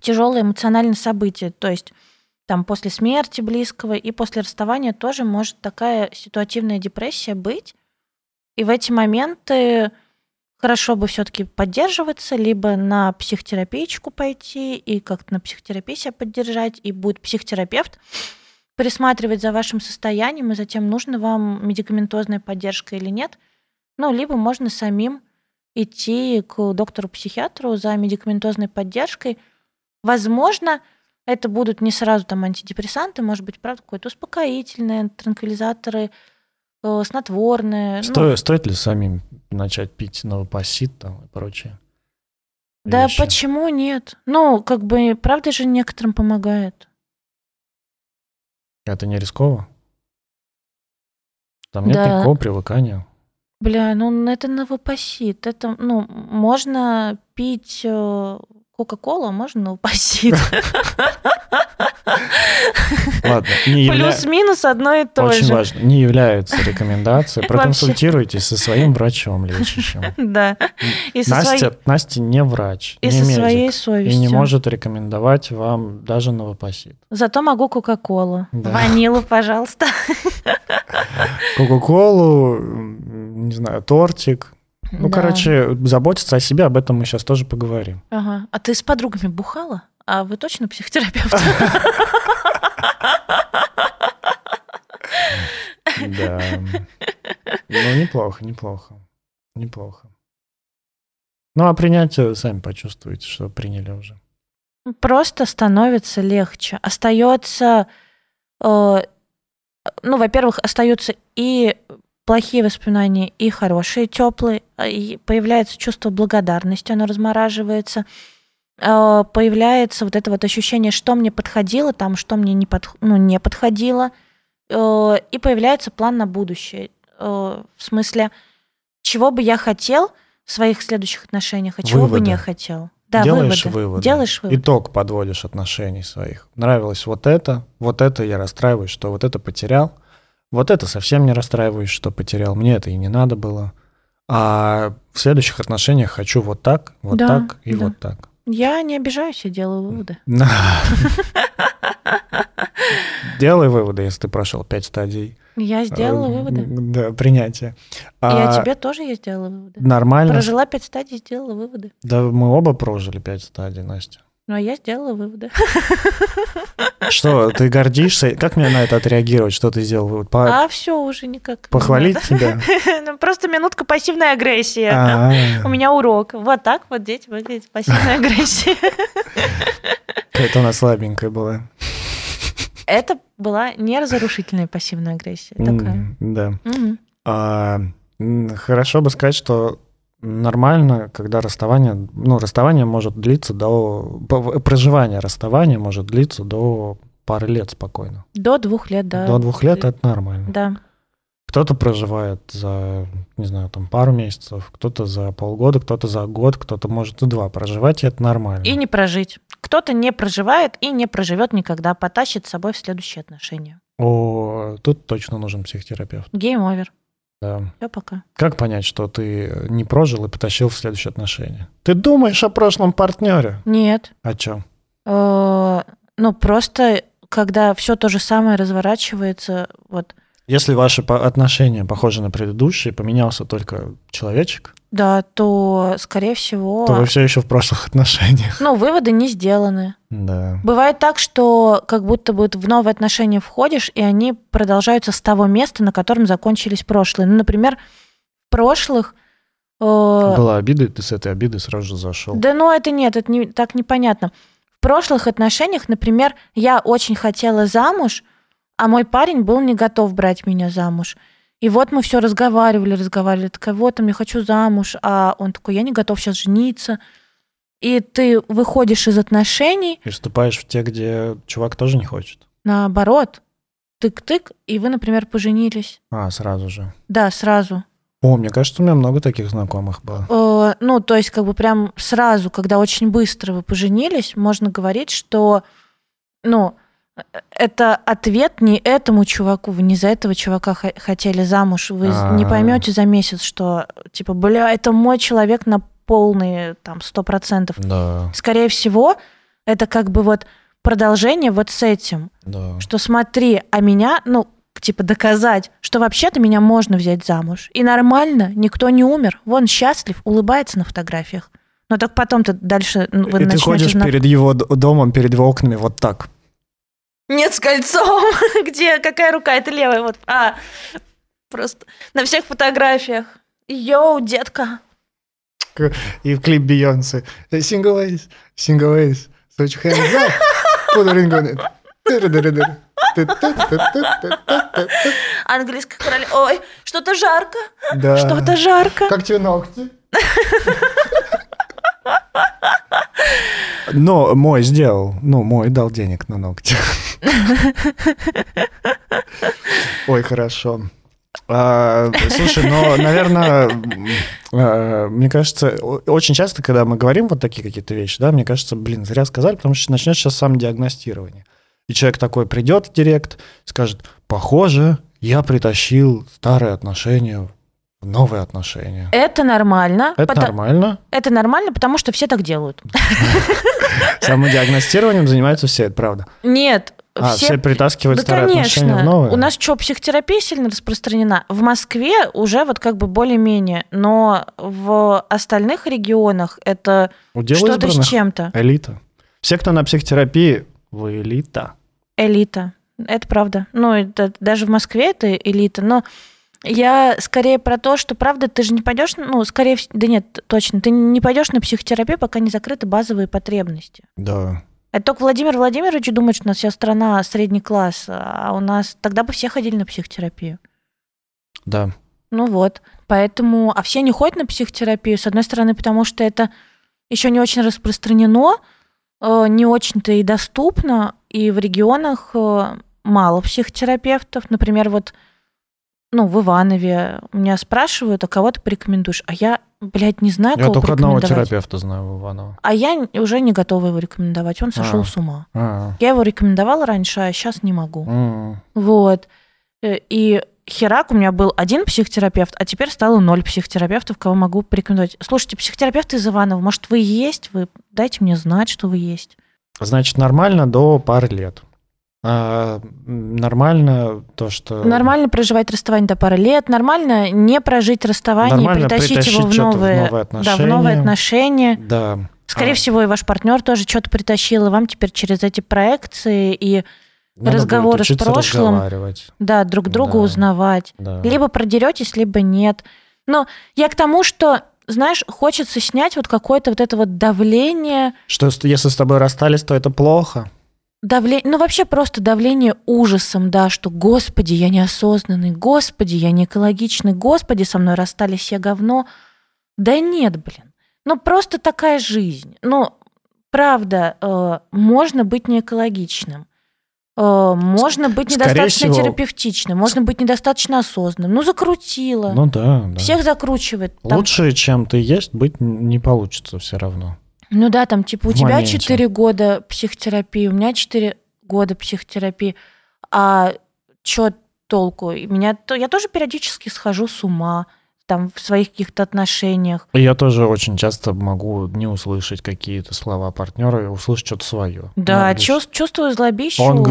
тяжелое эмоциональное событие, то есть там после смерти близкого и после расставания тоже может такая ситуативная депрессия быть. И в эти моменты хорошо бы все-таки поддерживаться, либо на психотерапевтичку пойти и как-то на психотерапии себя поддержать, и будет психотерапевт присматривать за вашим состоянием, и затем нужна вам медикаментозная поддержка или нет. Ну, либо можно самим идти к доктору-психиатру за медикаментозной поддержкой. Возможно, это будут не сразу там антидепрессанты, может быть, правда, какое-то успокоительное, транквилизаторы, э, снотворное. ну, Сто- стоит ли самим начать пить новопосит там и прочее? Да вещи? почему нет? Ну, как бы, правда же некоторым помогает. Это не рисково? Там нет Да. никакого привыкания. Бля, ну это новопосит. Это, ну, можно пить э, Кока-Колу, а можно. Ладно, явля- Плюс-минус одно и то Очень же. важно, не является рекомендацией. Вообще. Проконсультируйтесь со своим врачом лечащим. Да. И Настя, Настя не врач, и со своей и совестью. не может рекомендовать вам даже новопосит. Зато могу Кока-Колу. Ванилу, пожалуйста. Кока-колу, не знаю, тортик. Ну, Да. короче, заботиться о себе, об этом мы сейчас тоже поговорим. Ага. А ты с подругами бухала? А вы точно психотерапевт? Да. Ну, неплохо, неплохо. Неплохо. Ну, а принятие сами почувствуете, что приняли уже. Просто становится легче. Остается, э, ну, во-первых, остаются и плохие воспоминания, и хорошие, теплые. И появляется чувство благодарности, оно размораживается. Э, Появляется вот это вот ощущение, что мне подходило, там, что мне не, подх- ну, не подходило. Э, И появляется план на будущее. Э, В смысле, чего бы я хотел в своих следующих отношениях, а чего бы Выводы. не хотел. Да, делаешь выводы. выводы. Делаешь выводы. Итог подводишь отношений своих. Нравилось вот это, вот это я расстраиваюсь, что вот это потерял, вот это совсем не расстраиваюсь, что потерял, мне это и не надо было. А в следующих отношениях хочу вот так, вот Да, так и да. вот так. Я не обижаюсь, я делаю выводы. Делай выводы, если ты прошел пять стадий. Я сделала э, выводы. Да, принятия. И я А тебе тоже я сделала выводы. Нормально. Прожила пять стадий, сделала выводы. Да мы оба прожили пять стадий, Настя. Ну, а я сделала выводы. Что, ты гордишься? Как мне на это отреагировать? Что ты сделал? вывод? По- А все уже никак. не Похвалить тебя? Ну, Просто минутка пассивной агрессии. А, У меня урок. Вот так вот, дети, выглядит пассивная агрессия. У нас слабенькая была. Это была не разрушительная пассивная агрессия. Такая. Да. А, Хорошо бы сказать, что нормально, когда расставание, ну, расставание может длиться до... Проживание расставания может длиться до пары лет спокойно. До двух лет, да. До двух лет это нормально. Да. Кто-то проживает за, не знаю, там пару месяцев, кто-то за полгода, кто-то за год, кто-то может и два проживать, и это нормально. И не прожить. Кто-то не проживает и не проживет никогда, потащит с собой в следующие отношения. О, тут точно нужен психотерапевт. Гейм овер. Да. Все, пока. Как понять, что ты не прожил и потащил в следующие отношения? Ты думаешь о прошлом партнере? Нет. О чем? Э, Ну, просто когда все то же самое разворачивается, вот, Если ваши отношения похожи на предыдущие, поменялся только человечек, да, то, скорее всего, то вы все еще в прошлых отношениях. ну, выводы не сделаны. Да. Бывает так, что как будто бы в новые отношения входишь, и они продолжаются с того места, на котором закончились прошлые. Ну, например, в прошлых... э, Была обида, и ты с этой обиды сразу же зашел. Да ну это нет, это не, так непонятно. В прошлых отношениях, например, я очень хотела замуж, а мой парень был не готов брать меня замуж. И вот мы все разговаривали, разговаривали, такая, вот, там, я хочу замуж, а он такой, я не готов сейчас жениться. И ты выходишь из отношений, И вступаешь в те, где чувак тоже не хочет. наоборот, тык-тык, и вы, например, поженились. А, сразу же. Да, сразу. О, мне кажется, у меня много таких знакомых было. Э, ну, то есть, как бы прям сразу, когда очень быстро вы поженились, можно говорить, что, ну, это ответ не этому чуваку, вы не за этого чувака хо- хотели замуж, вы А. не поймете за месяц, что, типа, бля, это мой человек на полные, там, сто процентов. Да, Скорее всего, это как бы вот продолжение вот с этим, да. что смотри, а меня, ну, типа доказать, что вообще-то меня можно взять замуж. И нормально, никто не умер. Вон счастлив, улыбается на фотографиях. Но так потом-то дальше ну, вы И ты ходишь зна- перед его домом, перед его окнами вот так. Нет, с кольцом. Где? Какая рука? Это левая. Вот. А, просто на всех фотографиях. Йоу, детка. И в клип Бейонсе. Single ways, single your up. Put a ring on it. Английская королева. Ой, что-то жарко. Да. Что-то жарко. Как тебе ногти? Но мой сделал. Ну, мой дал денег на ногти. Ой, хорошо. А, слушай, но, наверное, а, мне кажется, очень часто, когда мы говорим вот такие какие-то вещи, да, мне кажется, блин, зря сказали, потому что начнешь сейчас сам диагностирование. И человек такой придет в директ, скажет, похоже, я притащил старые отношения новые отношения. Это нормально. Это пото- нормально. Это нормально, потому что все так делают. Самодиагностированием занимаются все, это правда. Нет, А, все, притаскивают Да, старые отношения в конечно. новые? У нас что, психотерапия сильно распространена? В Москве уже вот как бы более-менее, но в остальных регионах это Удел что-то избранных. с чем-то. Элита. Все, кто на психотерапии, вы элита. Элита. Это правда. Ну, это, даже в Москве это элита. Но я скорее про то, что, правда, ты же не пойдешь, ну, скорее да нет, точно, ты не пойдешь на психотерапию, пока не закрыты базовые потребности. Да. Это только Владимир Владимирович думает, что у нас вся страна средний класс, а у нас тогда бы все ходили на психотерапию. Да. Ну вот. Поэтому, а все не ходят на психотерапию, с одной стороны, потому что это еще не очень распространено, э, не очень-то и доступно, и в регионах э, мало психотерапевтов. Например, вот ну, в Иванове меня спрашивают, а кого ты порекомендуешь? А я, блядь, не знаю, Я кого только одного терапевта знаю в Иваново. А я уже не готова его рекомендовать, он сошел А. с ума. А, Я его рекомендовала раньше, а сейчас не могу. м. Вот. Э, И херак, у меня был один психотерапевт, а теперь стало ноль психотерапевтов, кого могу порекомендовать. Слушайте, психотерапевт из Иванова, может, вы есть? Вы дайте мне знать, что вы есть. Значит, нормально до пары лет. А, нормально то, что... Нормально проживать расставание до пары лет, нормально не прожить расставание Нормально и притащить его в притащить что-то в новые, новые да, в новые отношения. отношения. Да. Скорее А. всего, и ваш партнер тоже что-то притащил, и вам теперь через эти проекции и Надо разговоры с прошлым. да, друг друга Да. узнавать. Да. Либо продеретесь, либо нет. Но я к тому, что, знаешь, хочется снять вот какое-то вот это вот давление, Что если с тобой расстались, то это плохо? Давление, ну вообще просто давление ужасом, да, что, господи, я неосознанный, господи, я не экологичный, господи, со мной расстались, я говно. Да нет, блин. Ну просто такая жизнь. Ну, правда, э, можно быть не экологичным. Э, можно быть Скорее недостаточно всего- терапевтичным, можно быть недостаточно осознанным. Ну, закрутила. Ну да, да. Всех закручивает. Там- Лучше, чем ты есть, быть не получится все равно. Ну да, там типа у В тебя моменте. 4 года психотерапии, у меня 4 года психотерапии. А чё толку? И Меня, то- я тоже периодически схожу с ума там в своих каких-то отношениях. И Я тоже очень часто могу не услышать какие-то слова партнера и услышать что-то свое. Да, Надо чувс- чувствую злобищу, Он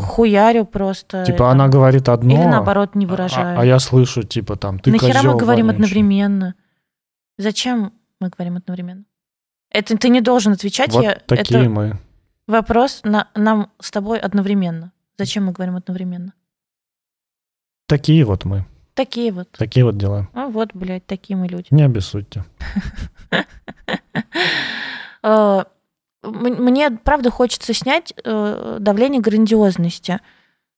хуярю просто. Типа там. она говорит одно, Или наоборот не а- выражаю. А, я слышу, типа там, ты Нахера козёл мы говорим вонючий. одновременно? Зачем мы говорим одновременно? Это ты не должен отвечать. Вот я, такие это мы. вопрос на, нам с тобой одновременно. Зачем мы говорим одновременно? Такие вот мы. Такие вот. Такие вот дела. А вот, блядь, такие мы люди. Не обессудьте. Э, Мне, правда, хочется снять э, давление грандиозности.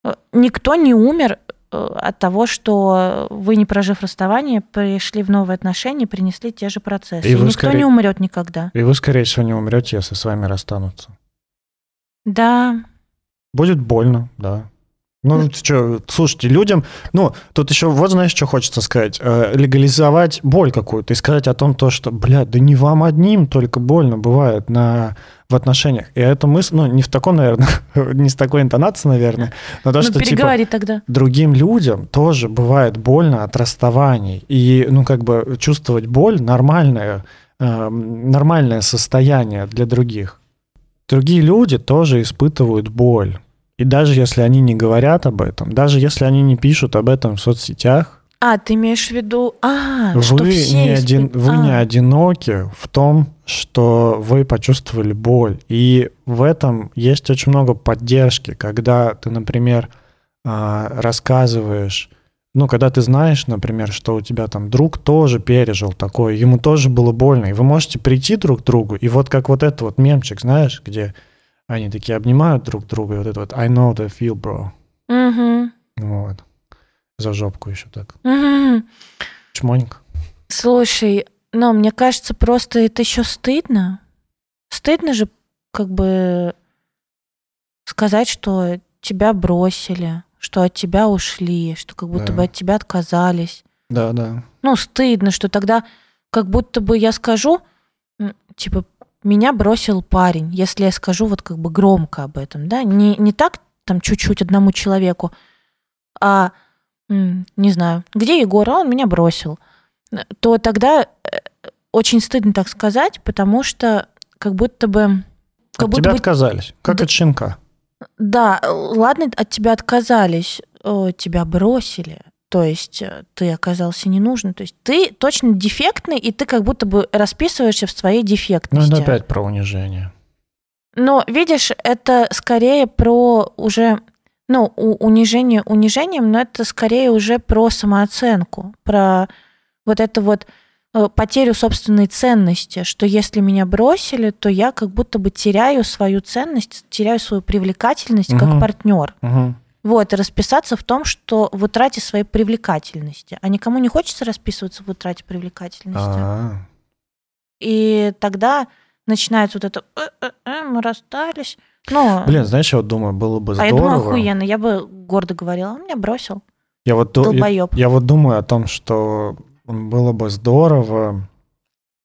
Э, Никто не умер от того, что вы, не прожив расставание, пришли в новые отношения, принесли те же процессы. И И никто скорее- не умрет никогда. И вы, скорее всего, не умрете, если с вами расстанутся. Да, Будет больно, да. Ну, что, слушайте, людям, ну, тут еще, вот знаешь, что хочется сказать, Э, легализовать боль какую-то и сказать о том, то, что, блядь, да не вам одним только больно бывает на, в отношениях. И эта мысль, ну, не в таком, наверное, не с такой интонацией, наверное, но то, ну что, типа, тогда. другим людям тоже бывает больно от расставаний. И, ну, как бы чувствовать боль нормальное, э, нормальное состояние для других. Другие люди тоже испытывают боль. И даже если они не говорят об этом, даже если они не пишут об этом в соцсетях, А, ты имеешь в виду... А, что вы, все не, один, испы- вы а. не одиноки в том, что вы почувствовали боль. И в этом есть очень много поддержки, когда ты, например, а, рассказываешь, ну, когда ты знаешь, например, что у тебя там друг тоже пережил такое, ему тоже было больно, и вы можете прийти друг к другу, и вот как вот этот вот мемчик, знаешь, где они такие обнимают друг друга, и вот это вот I know the feel, bro. Мгм. Вот. За жопку еще так. Мгм. Чмонька. Слушай, ну, мне кажется, просто это еще стыдно. Стыдно же, как бы, сказать, что тебя бросили, что от тебя ушли, что как будто Да. бы от тебя отказались. Да, да. Ну, стыдно, что тогда как будто бы я скажу, типа, меня бросил парень, если я скажу вот как бы громко об этом, да, не, не так там чуть-чуть одному человеку, а, не знаю, где Егор, а он меня бросил, то тогда э, очень стыдно так сказать, потому что как будто бы... Как От будто тебя бы отказались, как Да. от щенка. да, ладно, от тебя отказались, э, тебя бросили. То есть э, ты оказался не нужен. То есть ты точно дефектный, и ты как будто бы расписываешься в своей Ну, дефектности. это опять про унижение. Но видишь, это скорее про уже, ну, унижение унижением, но это скорее уже про самооценку, про вот это вот э, потерю собственной ценности, что если меня бросили, то я как будто бы теряю свою ценность, теряю свою привлекательность как Мгм. партнер. Мгм. Вот, и расписаться в том, что в утрате своей привлекательности. А никому не хочется расписываться в утрате привлекательности. А, И тогда начинается вот это «Э-э-э, мы расстались. Ну, Блин, знаешь, я вот думаю, было бы а я думаю, здорово. охуенно, я бы гордо говорила, он меня бросил. Я вот, Долбоёб. я вот думаю о том, что было бы здорово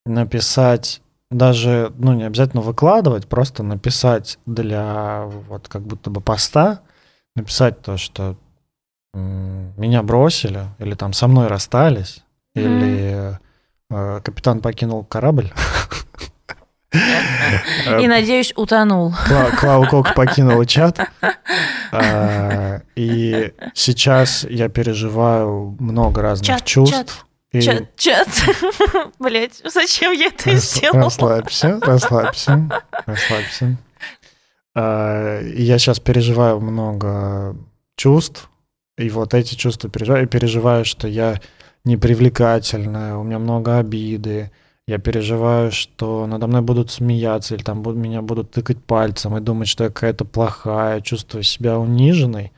написать даже, ну, не обязательно выкладывать, просто написать для вот как будто бы поста, написать то, что меня бросили, или там со мной расстались, Мгм. или э, капитан покинул корабль. И, надеюсь, утонул. Кла- Клава Кока покинула чат. А, И сейчас я переживаю много разных чувств. И Чат, чат. Блять, зачем я это рас- сделала? Расслабься, расслабься, расслабься. И я сейчас переживаю много чувств. И вот эти чувства переживаю. И переживаю, что я непривлекательная, у меня много обиды. Я переживаю, что надо мной будут смеяться, или там меня будут тыкать пальцем и думать, что я какая-то плохая, чувствую себя униженной.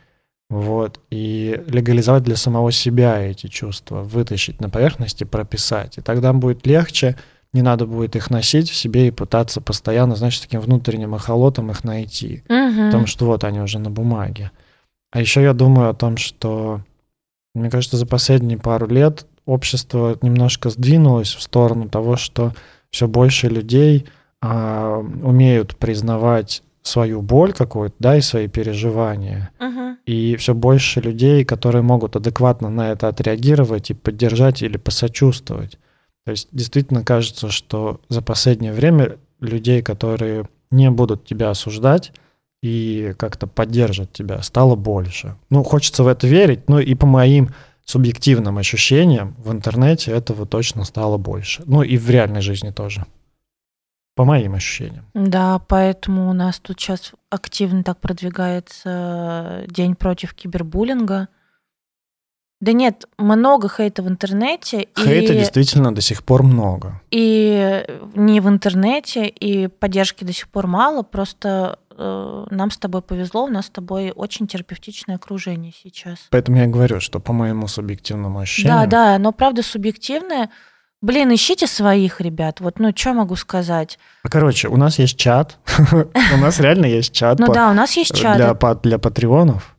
Вот. И легализовать для самого себя эти чувства, вытащить на поверхность и прописать. И тогда будет легче, не надо будет их носить в себе и пытаться постоянно, знаешь, таким внутренним эхолотом их найти. Мгм. Потому что вот они уже на бумаге. А еще я думаю о том, что, мне кажется, за последние пару лет общество немножко сдвинулось в сторону того, что все больше людей а, умеют признавать свою боль какую-то, да, и свои переживания. Мгм. И все больше людей, которые могут адекватно на это отреагировать и поддержать или посочувствовать. То есть действительно кажется, что за последнее время людей, которые не будут тебя осуждать и как-то поддержат тебя, стало больше. Ну, хочется в это верить, ну и по моим субъективным ощущениям в интернете этого точно стало больше. Ну и в реальной жизни тоже. По моим ощущениям. Да, поэтому у нас тут сейчас активно так продвигается День против кибербуллинга. Да нет, много хейта в интернете. Хейта и, действительно до сих пор много. и не в интернете, и поддержки до сих пор мало. Просто э, нам с тобой повезло, у нас с тобой очень терапевтичное окружение сейчас. Поэтому я говорю, что по моему субъективному Да, ощущениям... да, но правда субъективное. Блин, ищите своих ребят. Вот, ну, что могу сказать? Короче, у нас есть чат. У нас реально есть чат Ну да, у нас есть па- для патреонов.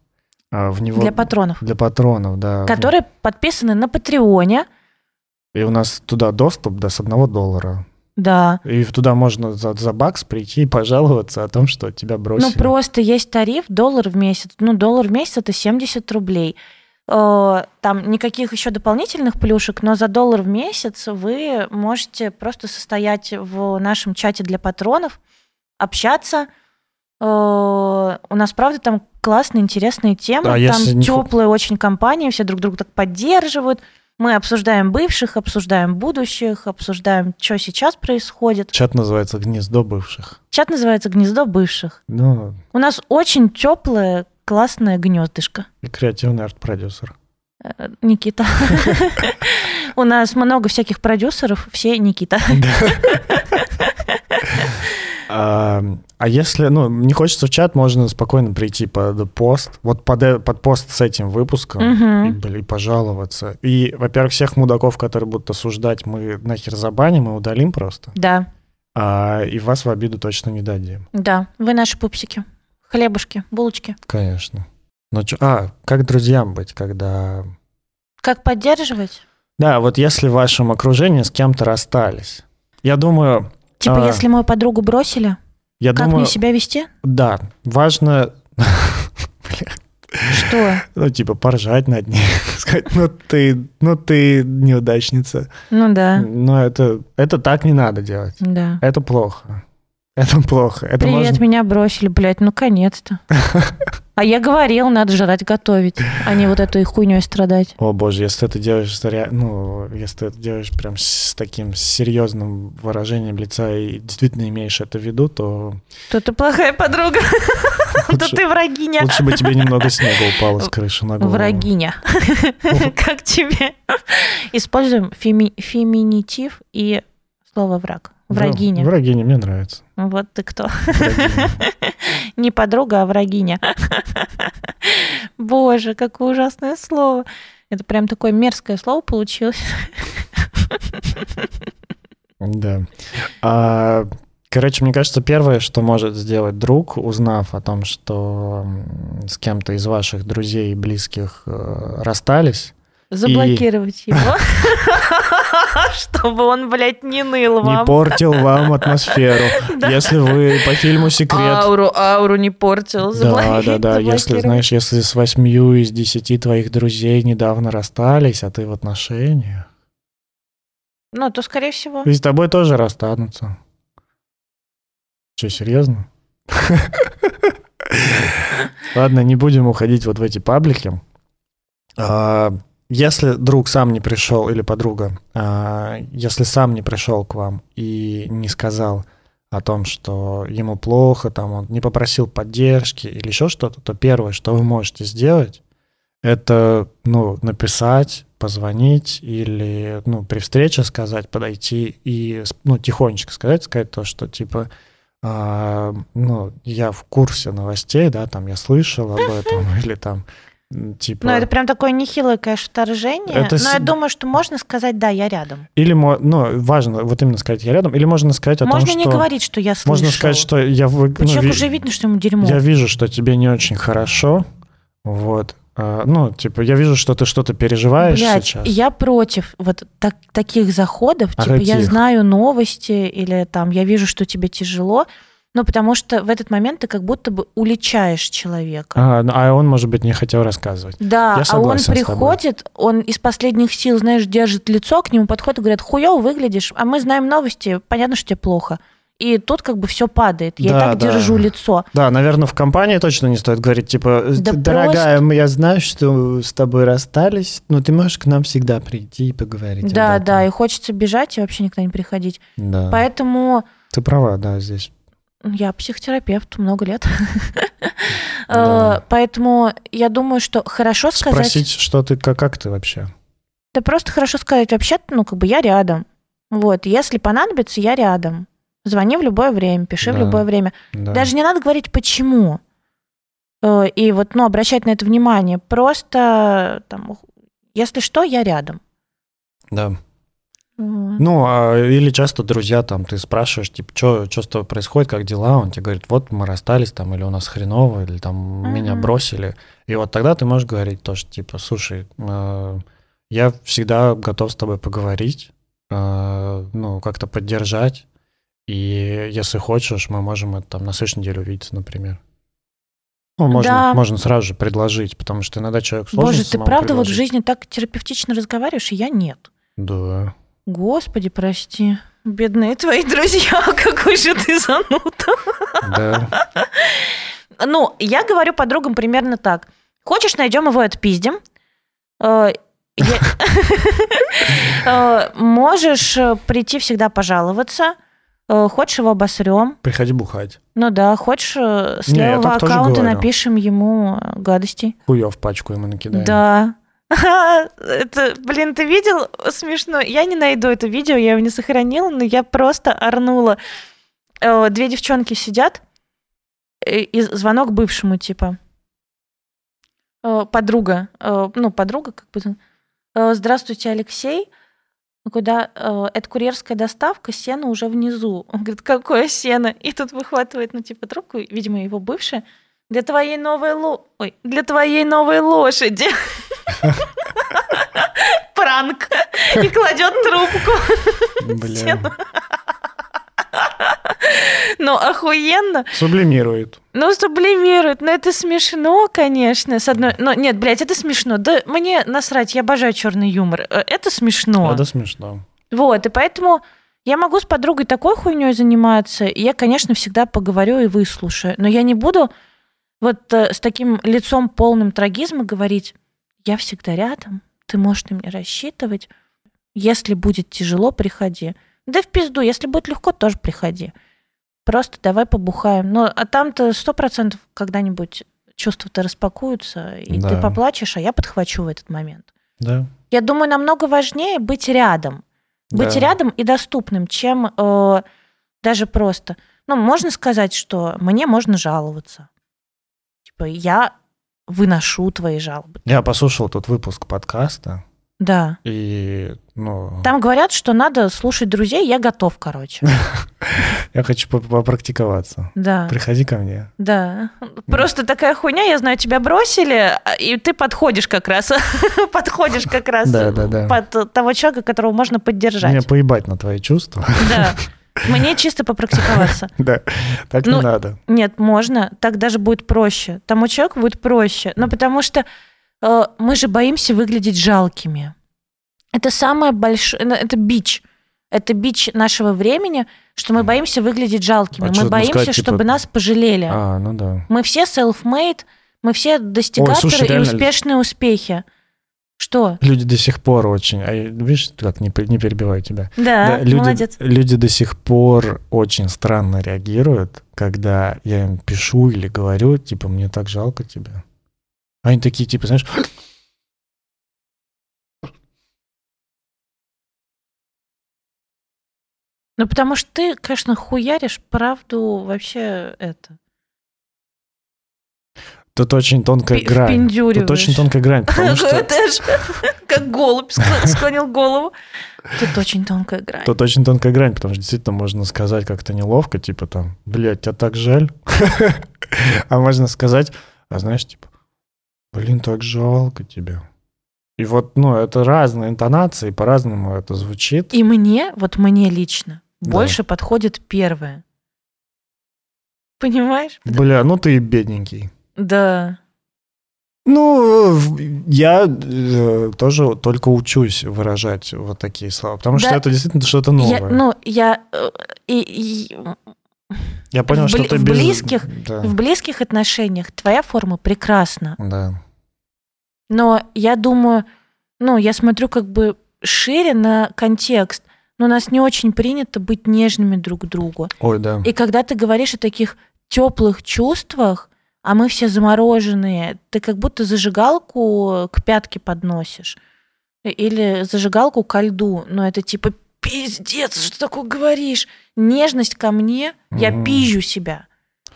А, В него для патронов, для патронов, да. которые подписаны на Патреоне. И у нас туда доступ до с одного доллара. Да. И туда можно за, за бакс прийти и пожаловаться о том, что тебя бросили. Ну, просто есть тариф доллар в месяц. Ну, доллар в месяц это 70 рублей. Э, Там никаких еще дополнительных плюшек, но за доллар в месяц вы можете просто состоять в нашем чате для патронов, общаться. Э, У нас, правда, там классные, интересные темы. Да, там если не очень компания, все друг друга так поддерживают. Мы обсуждаем бывших, обсуждаем будущих, обсуждаем, что сейчас происходит. Чат называется «Гнездо бывших». Чат называется «Гнездо бывших». Ну, У нас очень теплое, классное гнездышко. и креативный арт-продюсер. Э, Никита. У нас много всяких продюсеров, все Никита. А, а если, ну, не хочется в чат, можно спокойно прийти под пост, вот под, э- под пост с этим выпуском Мгм. и, блин, пожаловаться. И, во-первых, всех мудаков, которые будут осуждать, мы нахер забаним и удалим просто. Да, А, и вас в обиду точно не дадим. да, вы наши пупсики. Хлебушки, булочки. Конечно. Ну, чё- а, как друзьям быть, когда... Как поддерживать? Да, вот если в вашем окружении с кем-то расстались. Я думаю, Типа, А. если мою подругу бросили, я как думаю, мне себя вести? да, важно, Что? ну, типа, поржать над ней, сказать, ну ты, ну ты неудачница. Ну да, Но это, это так не надо делать. да. Это плохо. Это плохо. Это Привет, можно... меня бросили, блядь, наконец-то. А я говорил, надо жрать, готовить, а не вот этой хуйней страдать. О боже, если ты это делаешь, ну, если ты это делаешь прям с таким серьезным выражением лица и действительно имеешь это в виду, то То ты плохая подруга, то ты врагиня. лучше бы тебе немного снега упало с крыши на голову. Врагиня. Как тебе? Используем феми- феминитив и слово враг. Да, Врагиня. врагиня, мне нравится. Вот ты кто. Не подруга, а врагиня. Боже, какое ужасное слово. Это прям такое мерзкое слово получилось. Да. А, Короче, мне кажется, первое, что может сделать друг, узнав о том, что с кем-то из ваших друзей и близких э, расстались, Заблокировать и... его, чтобы он, блядь, не ныл вам. Не портил вам атмосферу. Если вы по фильму «Секрет». Ауру, ауру не портил. Да, да, да. Если, знаешь, если с восьмью из десяти твоих друзей недавно расстались, а ты в отношениях. Ну, то, скорее всего. И с тобой тоже расстанутся. Что, серьезно? Ладно, не будем уходить вот в эти паблики. А, если друг сам не пришел или подруга, а, если сам не пришел к вам и не сказал о том, что ему плохо, там он не попросил поддержки или еще что-то, то первое, что вы можете сделать, это ну, написать, позвонить или ну, при встрече сказать, подойти и ну, тихонечко сказать, сказать то, что типа а, ну, я в курсе новостей, да, там я слышал об этом, или там Типа... Ну, это прям такое нехилое, конечно, вторжение. Это... Но я думаю, что можно сказать, да, я рядом. Или, ну, важно вот именно сказать, я рядом, или можно сказать о можно том, что... Можно не говорить, что я слышу. Можно сказать, что я... Вы... Ну, человеку же видно, что ему дерьмо. Я вижу, что тебе не очень хорошо, вот. А, ну, типа, я вижу, что ты что-то переживаешь Блядь, сейчас. я против вот так, таких заходов. А типа, каких? я знаю новости, или там, я вижу, что тебе тяжело. Ну, потому что в этот момент ты как будто бы уличаешь человека. А, а он, может быть, не хотел рассказывать. Да, а он приходит, он из последних сил, знаешь, держит лицо, к нему подходит и говорит, хуёво выглядишь, а мы знаем новости, понятно, что тебе плохо. И тут как бы все падает. Я да, и так да. держу лицо. Да, наверное, в компании точно не стоит говорить, типа, да дорогая, просто... я знаю, что с тобой расстались, но ты можешь к нам всегда прийти и поговорить. Да, да, и хочется бежать и вообще никогда не приходить. Да. Поэтому... Ты права, да, здесь. Я психотерапевт много лет. Да. Поэтому я думаю, что хорошо сказать... Спросить, что ты, как, как ты вообще? Да просто хорошо сказать, вообще ну, как бы я рядом. Вот, если понадобится, я рядом. Звони в любое время, пиши да. в любое время. Да. Даже не надо говорить, почему. Э, и вот, ну, обращать на это внимание. Просто, там, если что, я рядом. Да. Ну, а, или часто друзья, там, ты спрашиваешь, типа, что с тобой происходит, как дела, он тебе говорит, вот мы расстались, там, или у нас хреново, или там uh-huh. меня бросили. И вот тогда ты можешь говорить то, что, типа, слушай, э, я всегда готов с тобой поговорить, э, ну, как-то поддержать, и если хочешь, мы можем это там на следующей неделе увидеться, например. Ну, можно, да. можно сразу же предложить, потому что иногда человек сложно Боже, ты правда предложить. вот в жизни так терапевтично разговариваешь, и я нет. Да. Господи, прости. Бедные твои друзья, какой же ты зануда. Да. Ну, я говорю подругам примерно так. Хочешь, найдем его отпиздим. Э, э, можешь прийти всегда пожаловаться. Э, хочешь, его обосрем. Приходи бухать. Ну да, хочешь, с левого аккаунта напишем ему гадости. Хуев пачку ему накидаем. Да. Это, блин, ты видел? Смешно. Я не найду это видео, я его не сохранила, но я просто орнула. Э, две девчонки сидят, э, и звонок бывшему, типа. Э, подруга, ну, подруга, как бы. Здравствуйте, Алексей. Куда? Это курьерская доставка, сено уже внизу. Он говорит, какое сено? И тут выхватывает, ну, типа, трубку, видимо, его бывшая. Для твоей новой ло... Ой, для твоей новой лошади. Пранк. И кладет трубку. Блин. Ну, охуенно. Сублимирует. Ну, сублимирует. Ну, это смешно, конечно. С одной... Но нет, блядь, это смешно. Да мне насрать, я обожаю черный юмор. Э, это смешно. Это смешно. Вот, и поэтому я могу с подругой такой хуйней заниматься, и я, конечно, всегда поговорю и выслушаю. Но я не буду вот э, с таким лицом полным трагизма говорить, я всегда рядом, ты можешь на меня рассчитывать, если будет тяжело, приходи. Да в пизду, если будет легко, тоже приходи. Просто давай побухаем. Ну, а там-то сто процентов когда-нибудь чувства-то распакуются, и да. ты поплачешь, а я подхвачу в этот момент. Да. Я думаю, намного важнее быть рядом. Быть да. рядом и доступным, чем э, даже просто. Ну, можно сказать, что мне можно жаловаться. Типа, я выношу твои жалобы. Я послушал тот выпуск подкаста, Да. И, ну, Там говорят, что надо слушать друзей, я готов, короче. я хочу поп- попрактиковаться. Да, Приходи ко мне. да. Просто такая хуйня, я знаю, тебя бросили, а, и ты подходишь как раз. Подходишь как раз под того человека, которого можно Мне поддержать. поебать на твои чувства. Да. Мне чисто попрактиковаться. Да, так не Ну, надо. Нет, можно, так даже будет проще. Тому человеку будет проще. Но потому что э, мы же боимся выглядеть жалкими. Это самое большое, ну, это бич. Это бич нашего времени, что мы боимся выглядеть жалкими. А мы боимся, сказать, типа- чтобы нас пожалели. А, ну да. Мы все self-made, мы все достигаторы слушай, и успешные успехи. Что? Люди до сих пор очень... А, видишь, как не, не перебиваю тебя. Да, Да, люди, молодец. люди до сих пор очень странно реагируют, когда я им пишу или говорю, типа, мне так жалко тебя. Они такие, типа, знаешь, Ну, потому что ты, конечно, хуяришь правду вообще это. Тут очень тонкая Пи- грань. Тут очень тонкая грань, потому что как голубь скло- склонил голову. Тут очень тонкая грань. тут очень тонкая грань, потому что действительно можно сказать как-то неловко, типа там, блядь, тебя так жаль. А можно сказать, а знаешь, типа, блин, так жалко тебя. И вот, ну, это разные интонации, по-разному это звучит. И мне, вот мне лично, Да. больше подходит первое. Понимаешь? Бля, ну ты и бедненький. Да. Ну, я э, тоже только учусь выражать вот такие слова, потому что Да. это действительно что-то Я, новое. ну, я э, и, и я понял, в что ты в без... близких- Да, в близких отношениях твоя форма прекрасна. да. Но я думаю, ну, я смотрю как бы шире на контекст. Но у нас не очень принято быть нежными друг к другу. Ой, да. И когда ты говоришь о таких теплых чувствах, а мы все замороженные, ты как будто зажигалку к пятке подносишь. Или зажигалку ко льду. Но это типа пиздец, что ты такое говоришь? Нежность ко мне, я Мгм. пизжу себя.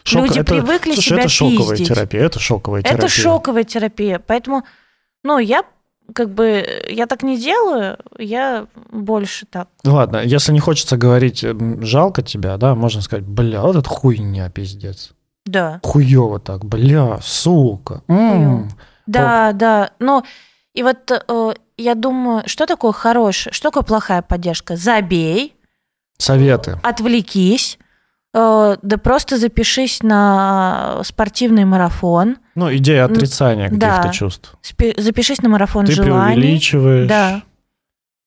Шок- Люди это- привыкли слушай, себя это шоковая пиздить. терапия, это шоковая терапия. Это шоковая терапия. Поэтому, ну, я как бы, я так не делаю, я больше так. Ну Ладно, если не хочется говорить жалко тебя, да, можно сказать, бля, вот это хуйня, пиздец. Да. Хуёво так, бля, сука. м». Да, да. Но и вот э, я думаю, что такое хорошее, что такое плохая поддержка? Забей, Советы. отвлекись, э, да просто запишись на спортивный марафон, Ну, идея отрицания да. каких-то чувств. спи- запишись на марафон Ты желаний. преувеличиваешь. Да.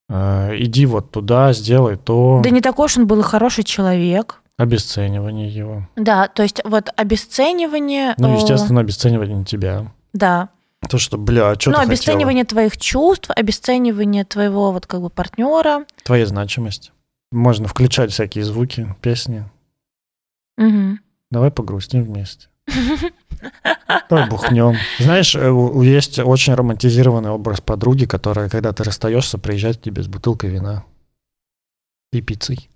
э, иди вот туда, сделай то. Да не такой уж он был и хороший человек. Обесценивание его. Да, то есть вот обесценивание... Ну, э, естественно, обесценивание тебя. Да. То, что, бля, а что ну, ты обесценивание твоих чувств, обесценивание твоего вот как бы партнера. хотела? Твоя значимость. Можно включать всякие звуки, песни. Мгм. Давай погрустим вместе. Давай бухнем. Знаешь, э, есть очень романтизированный образ подруги, которая, когда ты расстаешься, приезжает к тебе с бутылкой вина и пиццей.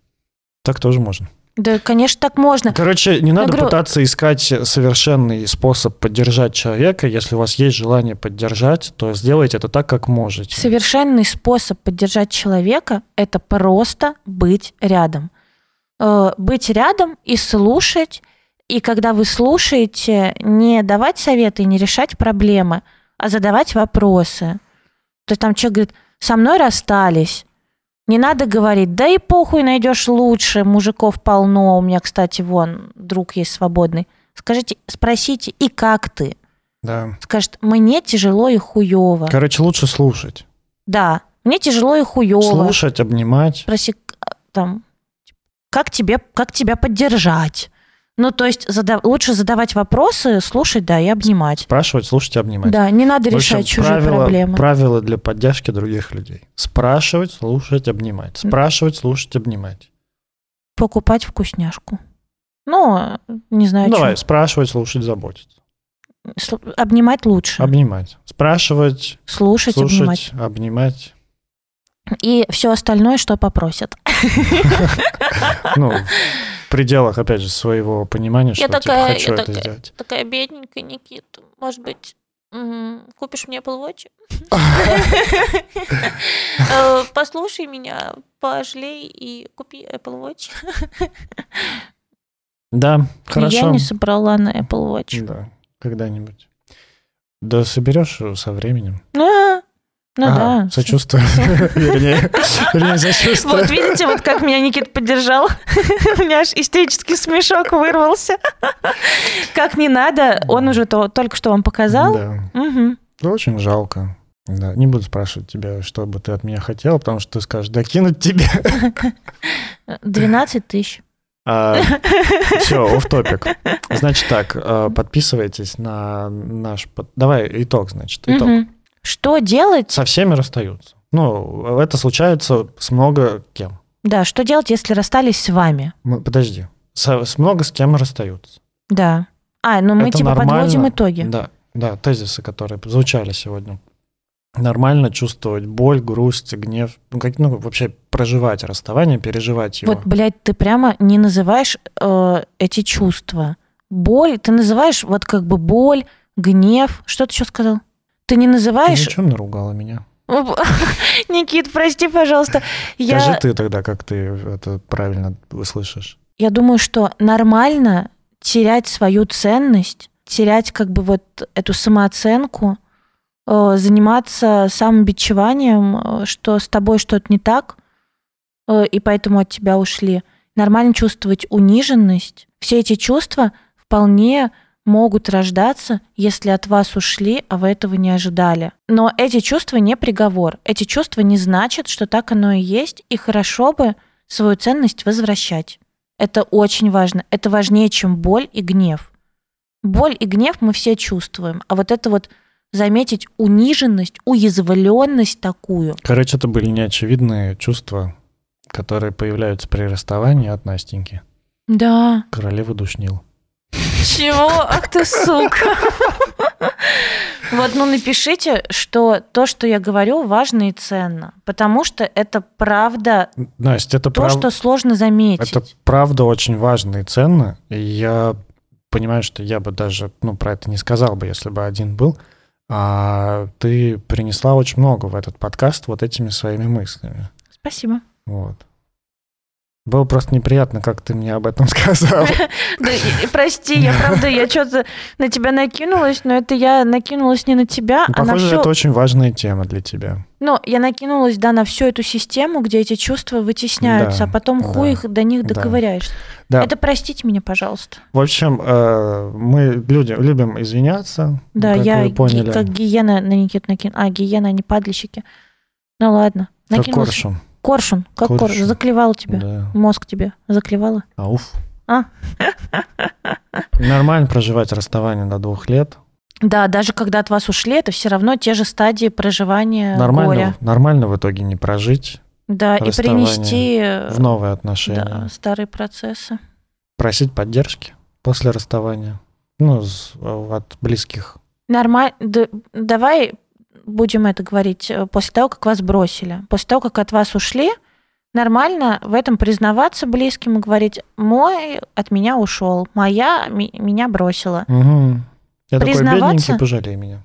Так тоже можно. Да, конечно, так можно. Короче, не надо говорю- пытаться искать совершенный способ поддержать человека. Если у вас есть желание поддержать, то сделайте это так, как можете. Совершенный способ поддержать человека – это просто быть рядом. Э, Быть рядом и слушать. И когда вы слушаете, не давать советы и не решать проблемы, а задавать вопросы. То есть там человек говорит, со мной расстались. Не надо говорить, да и похуй найдешь лучше, мужиков полно. У меня, кстати, вон, друг есть свободный. Скажите, спросите, и как ты? Да. Скажет, мне тяжело и хуево. Короче, лучше слушать. Да, мне тяжело и хуево. Слушать, обнимать. Спроси, к- там, как тебе, как тебя поддержать? Ну, то есть зада- лучше задавать вопросы, слушать, да, и обнимать. Спрашивать, слушать, обнимать. Да, не надо общем, решать чужие правила, проблемы. правила для поддержки других людей. Спрашивать, слушать, обнимать. Спрашивать, слушать, обнимать. Покупать вкусняшку. Ну, не знаю, Ну, Давай, чё. спрашивать, слушать, заботиться. Сл- обнимать лучше. Обнимать. Спрашивать, слушать, обнимать. слушать, обнимать. И все остальное, что попросят. Ну, в пределах, опять же, своего понимания, что Я типа, такая- хочу я это сделать. Такая бедненькая, Никита. Может быть. Купишь мне Apple Watch? Э, Послушай меня, пожалей и купи Apple Watch. Да, Я хорошо. не собрала на Apple Watch. Да, когда-нибудь. Да соберешь со временем. А, Ну А, да. Сочувствую. Вернее, вернее, сочувствую. Вот видите, вот как меня Никит поддержал. У меня аж истерический смешок вырвался. Как не надо, он уже то только что вам показал. Да. Мгм. Ну, Очень жалко. Да, не буду спрашивать тебя, что бы ты от меня хотел, потому что ты скажешь, докинуть тебе. 12 тысяч. Все, оф топик. Значит так, а, подписывайтесь на наш... Давай итог, значит, итог. Что делать? Со всеми расстаются. Ну, это случается с много кем. Да, что делать, если расстались с вами? Мы- Подожди. Со- с много с кем расстаются. Да. А, ну мы Это типа нормально. подводим итоги. Да, да, тезисы, которые звучали сегодня. Нормально чувствовать боль, грусть, гнев, ну, как, ну, вообще проживать расставание, переживать его. Вот, блядь, ты прямо не называешь э, эти чувства. Боль, ты называешь вот как бы боль, гнев. Что ты еще сказал? Ты не Ты называешь... ничем наругала меня. Никит, прости, пожалуйста. Я... Скажи ты тогда, как ты это правильно слышишь. Я думаю, что нормально терять свою ценность, терять как бы вот эту самооценку, э, заниматься самобичеванием, э, что с тобой что-то не так, э, и поэтому от тебя ушли. Нормально чувствовать униженность. Все эти чувства вполне могут рождаться, если от вас ушли, а вы этого не ожидали. Но эти чувства не приговор. Эти чувства не значат, что так оно и есть, и хорошо бы свою ценность возвращать. Это очень важно. Это важнее, чем боль и гнев. Боль и гнев мы все чувствуем. А вот это вот заметить униженность, уязвленность такую. Короче, это были неочевидные чувства, которые появляются при расставании от Настеньки. Да. Королеву душнил. Чего? Ах ты сука. Вот, ну напишите, что то, что я говорю, важно и ценно. Потому что это правда Настя, это то, прав- что сложно заметить. Это правда очень важно и ценно. И я понимаю, что я бы даже ну, про это не сказал бы, если бы один был. А ты принесла очень много в этот подкаст вот этими своими мыслями. Спасибо. Вот. Было просто неприятно, как ты мне об этом сказал. Прости, я правда, я что-то на тебя накинулась, но это я накинулась не на тебя, Ну, а на Похоже, это очень важная тема для тебя. Ну, я накинулась, да, на всю эту систему, где эти чувства вытесняются, а потом хуй их до них. Да. Это простите меня, пожалуйста. В общем, э, мы люди любим извиняться. Да, как я как гиена на Никиту накинула. А, гиена, а не падальщики. Ну ладно. Как коршун. Коршун, как коршун. Коршун. Заклевала тебя. Да. Мозг тебе заклевала. Ауф. А. Нормально проживать расставание до двух лет. Да, даже когда от вас ушли, это все равно те же стадии проживания Нормально, горя. нормально в итоге не прожить Да, и принести э, в новые отношения. да, старые процессы. Просить поддержки после расставания. Ну, с- от близких. Нормально. давай будем это говорить э, после того, как вас бросили. После того, как от вас ушли, нормально в этом признаваться близким и говорить, мой от меня ушел, моя меня бросила. Угу. Я такой Признаваться? бедненький, пожалей меня.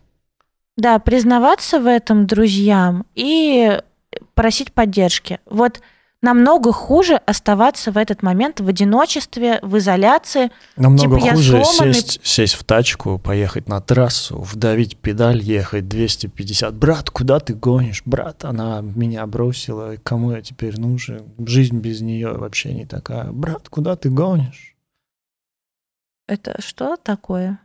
Да, признаваться в этом друзьям и просить поддержки. Вот намного хуже оставаться в этот момент в одиночестве, в изоляции. Намного Типа хуже сломанный- сесть, сесть в тачку, поехать на трассу, вдавить педаль, ехать 250. Брат, куда ты гонишь? Брат, она меня бросила. Кому я теперь нужен? Жизнь без нее вообще не такая. Брат, куда ты гонишь? Это что такое?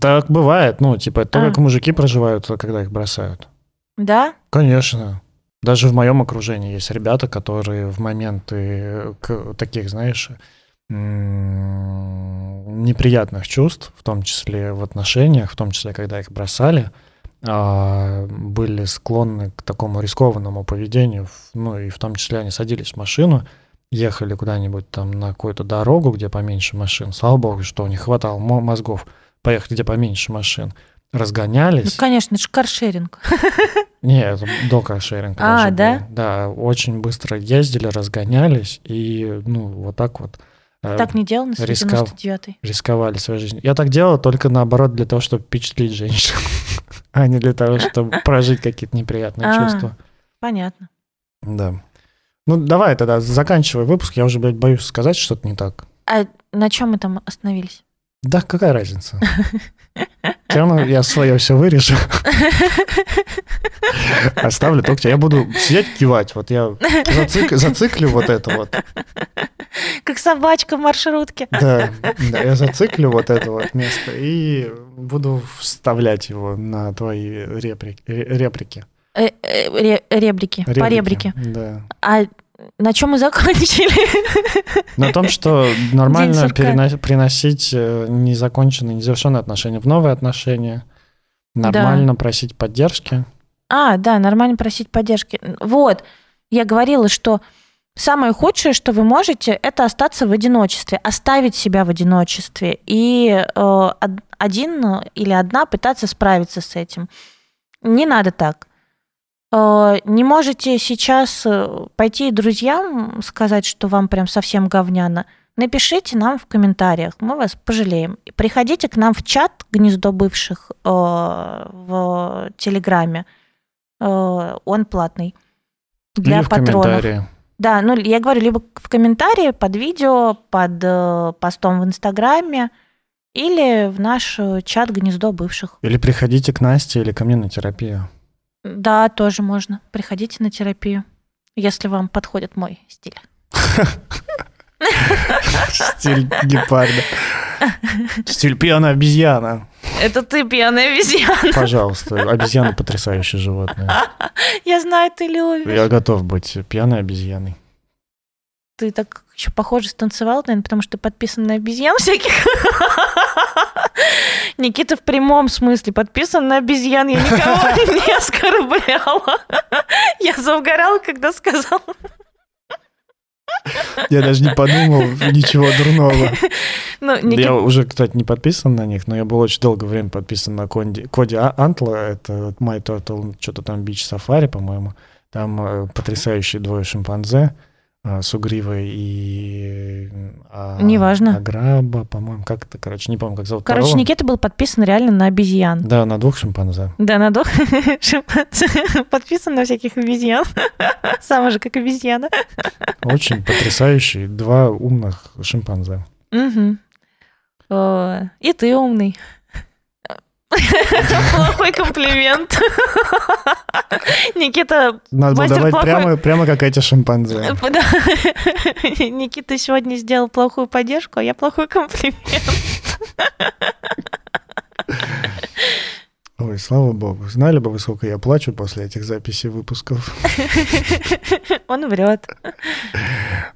Так бывает, ну, типа, то, А. как мужики проживают, когда их бросают. Да? Конечно. Даже в моем окружении есть ребята, которые в моменты к- таких, знаешь, неприятных чувств, в том числе в отношениях, в том числе, когда их бросали, а, были склонны к такому рискованному поведению, ну и в том числе они садились в машину, ехали куда-нибудь там на какую-то дорогу, где поменьше машин, слава богу, что у них хватало мо- мозгов поехать, где поменьше машин, Ну, разгонялись, конечно, это же каршеринг. не, это до каршеринга А, даже да? было. Да, очень быстро ездили, разгонялись, и, ну, вот так вот э, Так не делал на рискал. 199 рисковали своей жизнью. Я так делал только наоборот для того, чтобы впечатлить женщин, а не для того, чтобы прожить какие-то неприятные А. чувства. Понятно. Да. Ну, давай тогда заканчивай выпуск. Я уже, блядь, боюсь сказать что-то не так. А на чем мы там остановились? Да, какая разница? Все равно я свое все вырежу. Оставлю только. Я буду сидеть кивать. Вот я зацик- зациклю вот это вот. Как собачка в маршрутке. Да, да, я зациклю вот это вот место и буду вставлять его на твои репри- ре- реплики. Э, э, ре- ребрики. По ребрике. Да. А на чем мы закончили? На том, что нормально приносить э, незаконченные, незавершенные отношения в новые отношения. Нормально просить поддержки. А, да, нормально просить поддержки. Вот, я говорила, что самое худшее, что вы можете, это остаться в одиночестве, оставить себя в одиночестве и э, од- один или одна пытаться справиться с этим. Не надо так. Э, не можете сейчас э, пойти друзьям сказать, что вам прям совсем говняно. Напишите нам в комментариях, мы вас пожалеем. Приходите к нам в чат гнездо бывших э, в Телеграме. Он платный для Или патронов. Да, ну я говорю, либо в комментарии под видео, под постом в Инстаграме, или в наш чат гнездо бывших. Или приходите к Насте или ко мне на терапию. Да, тоже можно. Приходите на терапию, если вам подходит мой стиль. Стиль гепарда. Стиль пьяная обезьяна. Это ты пьяная обезьяна. Пожалуйста, обезьяна потрясающее животное. Я знаю, ты любишь. Я готов быть пьяной обезьяной. Ты так еще похоже станцевал, наверное, потому что ты подписан на обезьян всяких. Никита в прямом смысле подписан на обезьян. Я никого не оскорбляла. Я заугорала, когда сказала. Я даже не подумал ничего дурного. Ну, Я Никита, уже, кстати, не подписан на них, но я был очень долгое время подписан на Конди, Коди А- Антла, это My Turtle, что-то там Beach Safari, по-моему. Там э, потрясающие двое шимпанзе, Сугрива и... а, Неважно. Аграба, по-моему, как это, короче, не помню, как зовут короче, второго. Никита был подписан реально на обезьян. Да, на двух шимпанзе. Да, на двух шимпанзе. подписан на всяких обезьян. Сам же как обезьяна. Очень потрясающие два умных шимпанзе. О, И ты умный. Плохой комплимент. Никита, Надо было давать плохой. прямо, прямо как эти шимпанзе. Никита сегодня сделал плохую поддержку, а я плохой комплимент. Ой, слава богу. Знали бы вы, сколько я плачу после этих записей выпусков? Он врет.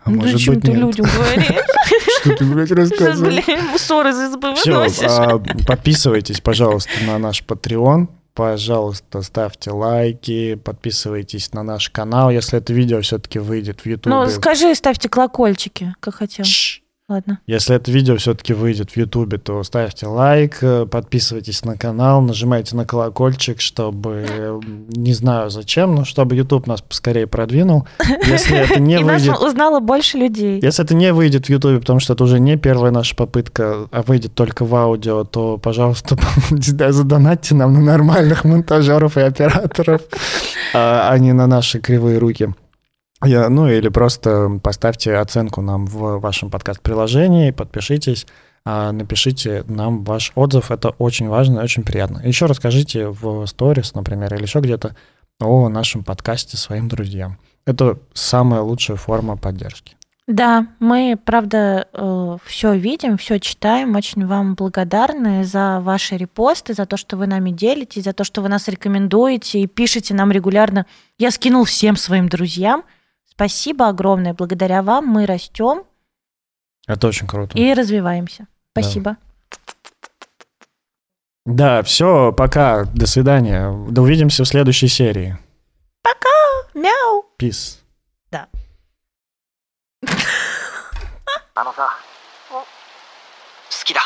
А может Зачем быть, ты нет. людям говоришь? Что ты, блядь, рассказываешь? блин, ссор из избы выносишь. подписывайтесь, пожалуйста, на наш Patreon. Пожалуйста, ставьте лайки, подписывайтесь на наш канал, если это видео все-таки выйдет в YouTube. Ну, скажи, ставьте колокольчики, как хотел. Ладно. Если это видео все-таки выйдет в Ютубе, то ставьте лайк, э, подписывайтесь на канал, нажимайте на колокольчик, чтобы, не знаю зачем, но чтобы YouTube нас поскорее продвинул. Если это не И нас выйдет... узнало больше людей. Если это не выйдет в Ютубе, потому что это уже не первая наша попытка, а выйдет только в аудио, то, пожалуйста, задонатьте нам на нормальных монтажеров и операторов, а а не на наши кривые руки. Я, ну или просто поставьте оценку нам в вашем подкаст-приложении, подпишитесь, а, напишите нам ваш отзыв, это очень важно и очень приятно. Еще расскажите в сторис, например, или еще где-то о нашем подкасте своим друзьям. Это самая лучшая форма поддержки. Да, мы, правда, все видим, все читаем. Очень вам благодарны за ваши репосты, за то, что вы нами делитесь, за то, что вы нас рекомендуете и пишете нам регулярно. Я скинул всем своим друзьям. Спасибо огромное. Благодаря вам мы растем. Это очень круто. И развиваемся. Спасибо. Да, да все, пока. До свидания. Да увидимся в следующей серии. Пока. Мяу. Peace. Да. あのさ、好きだ。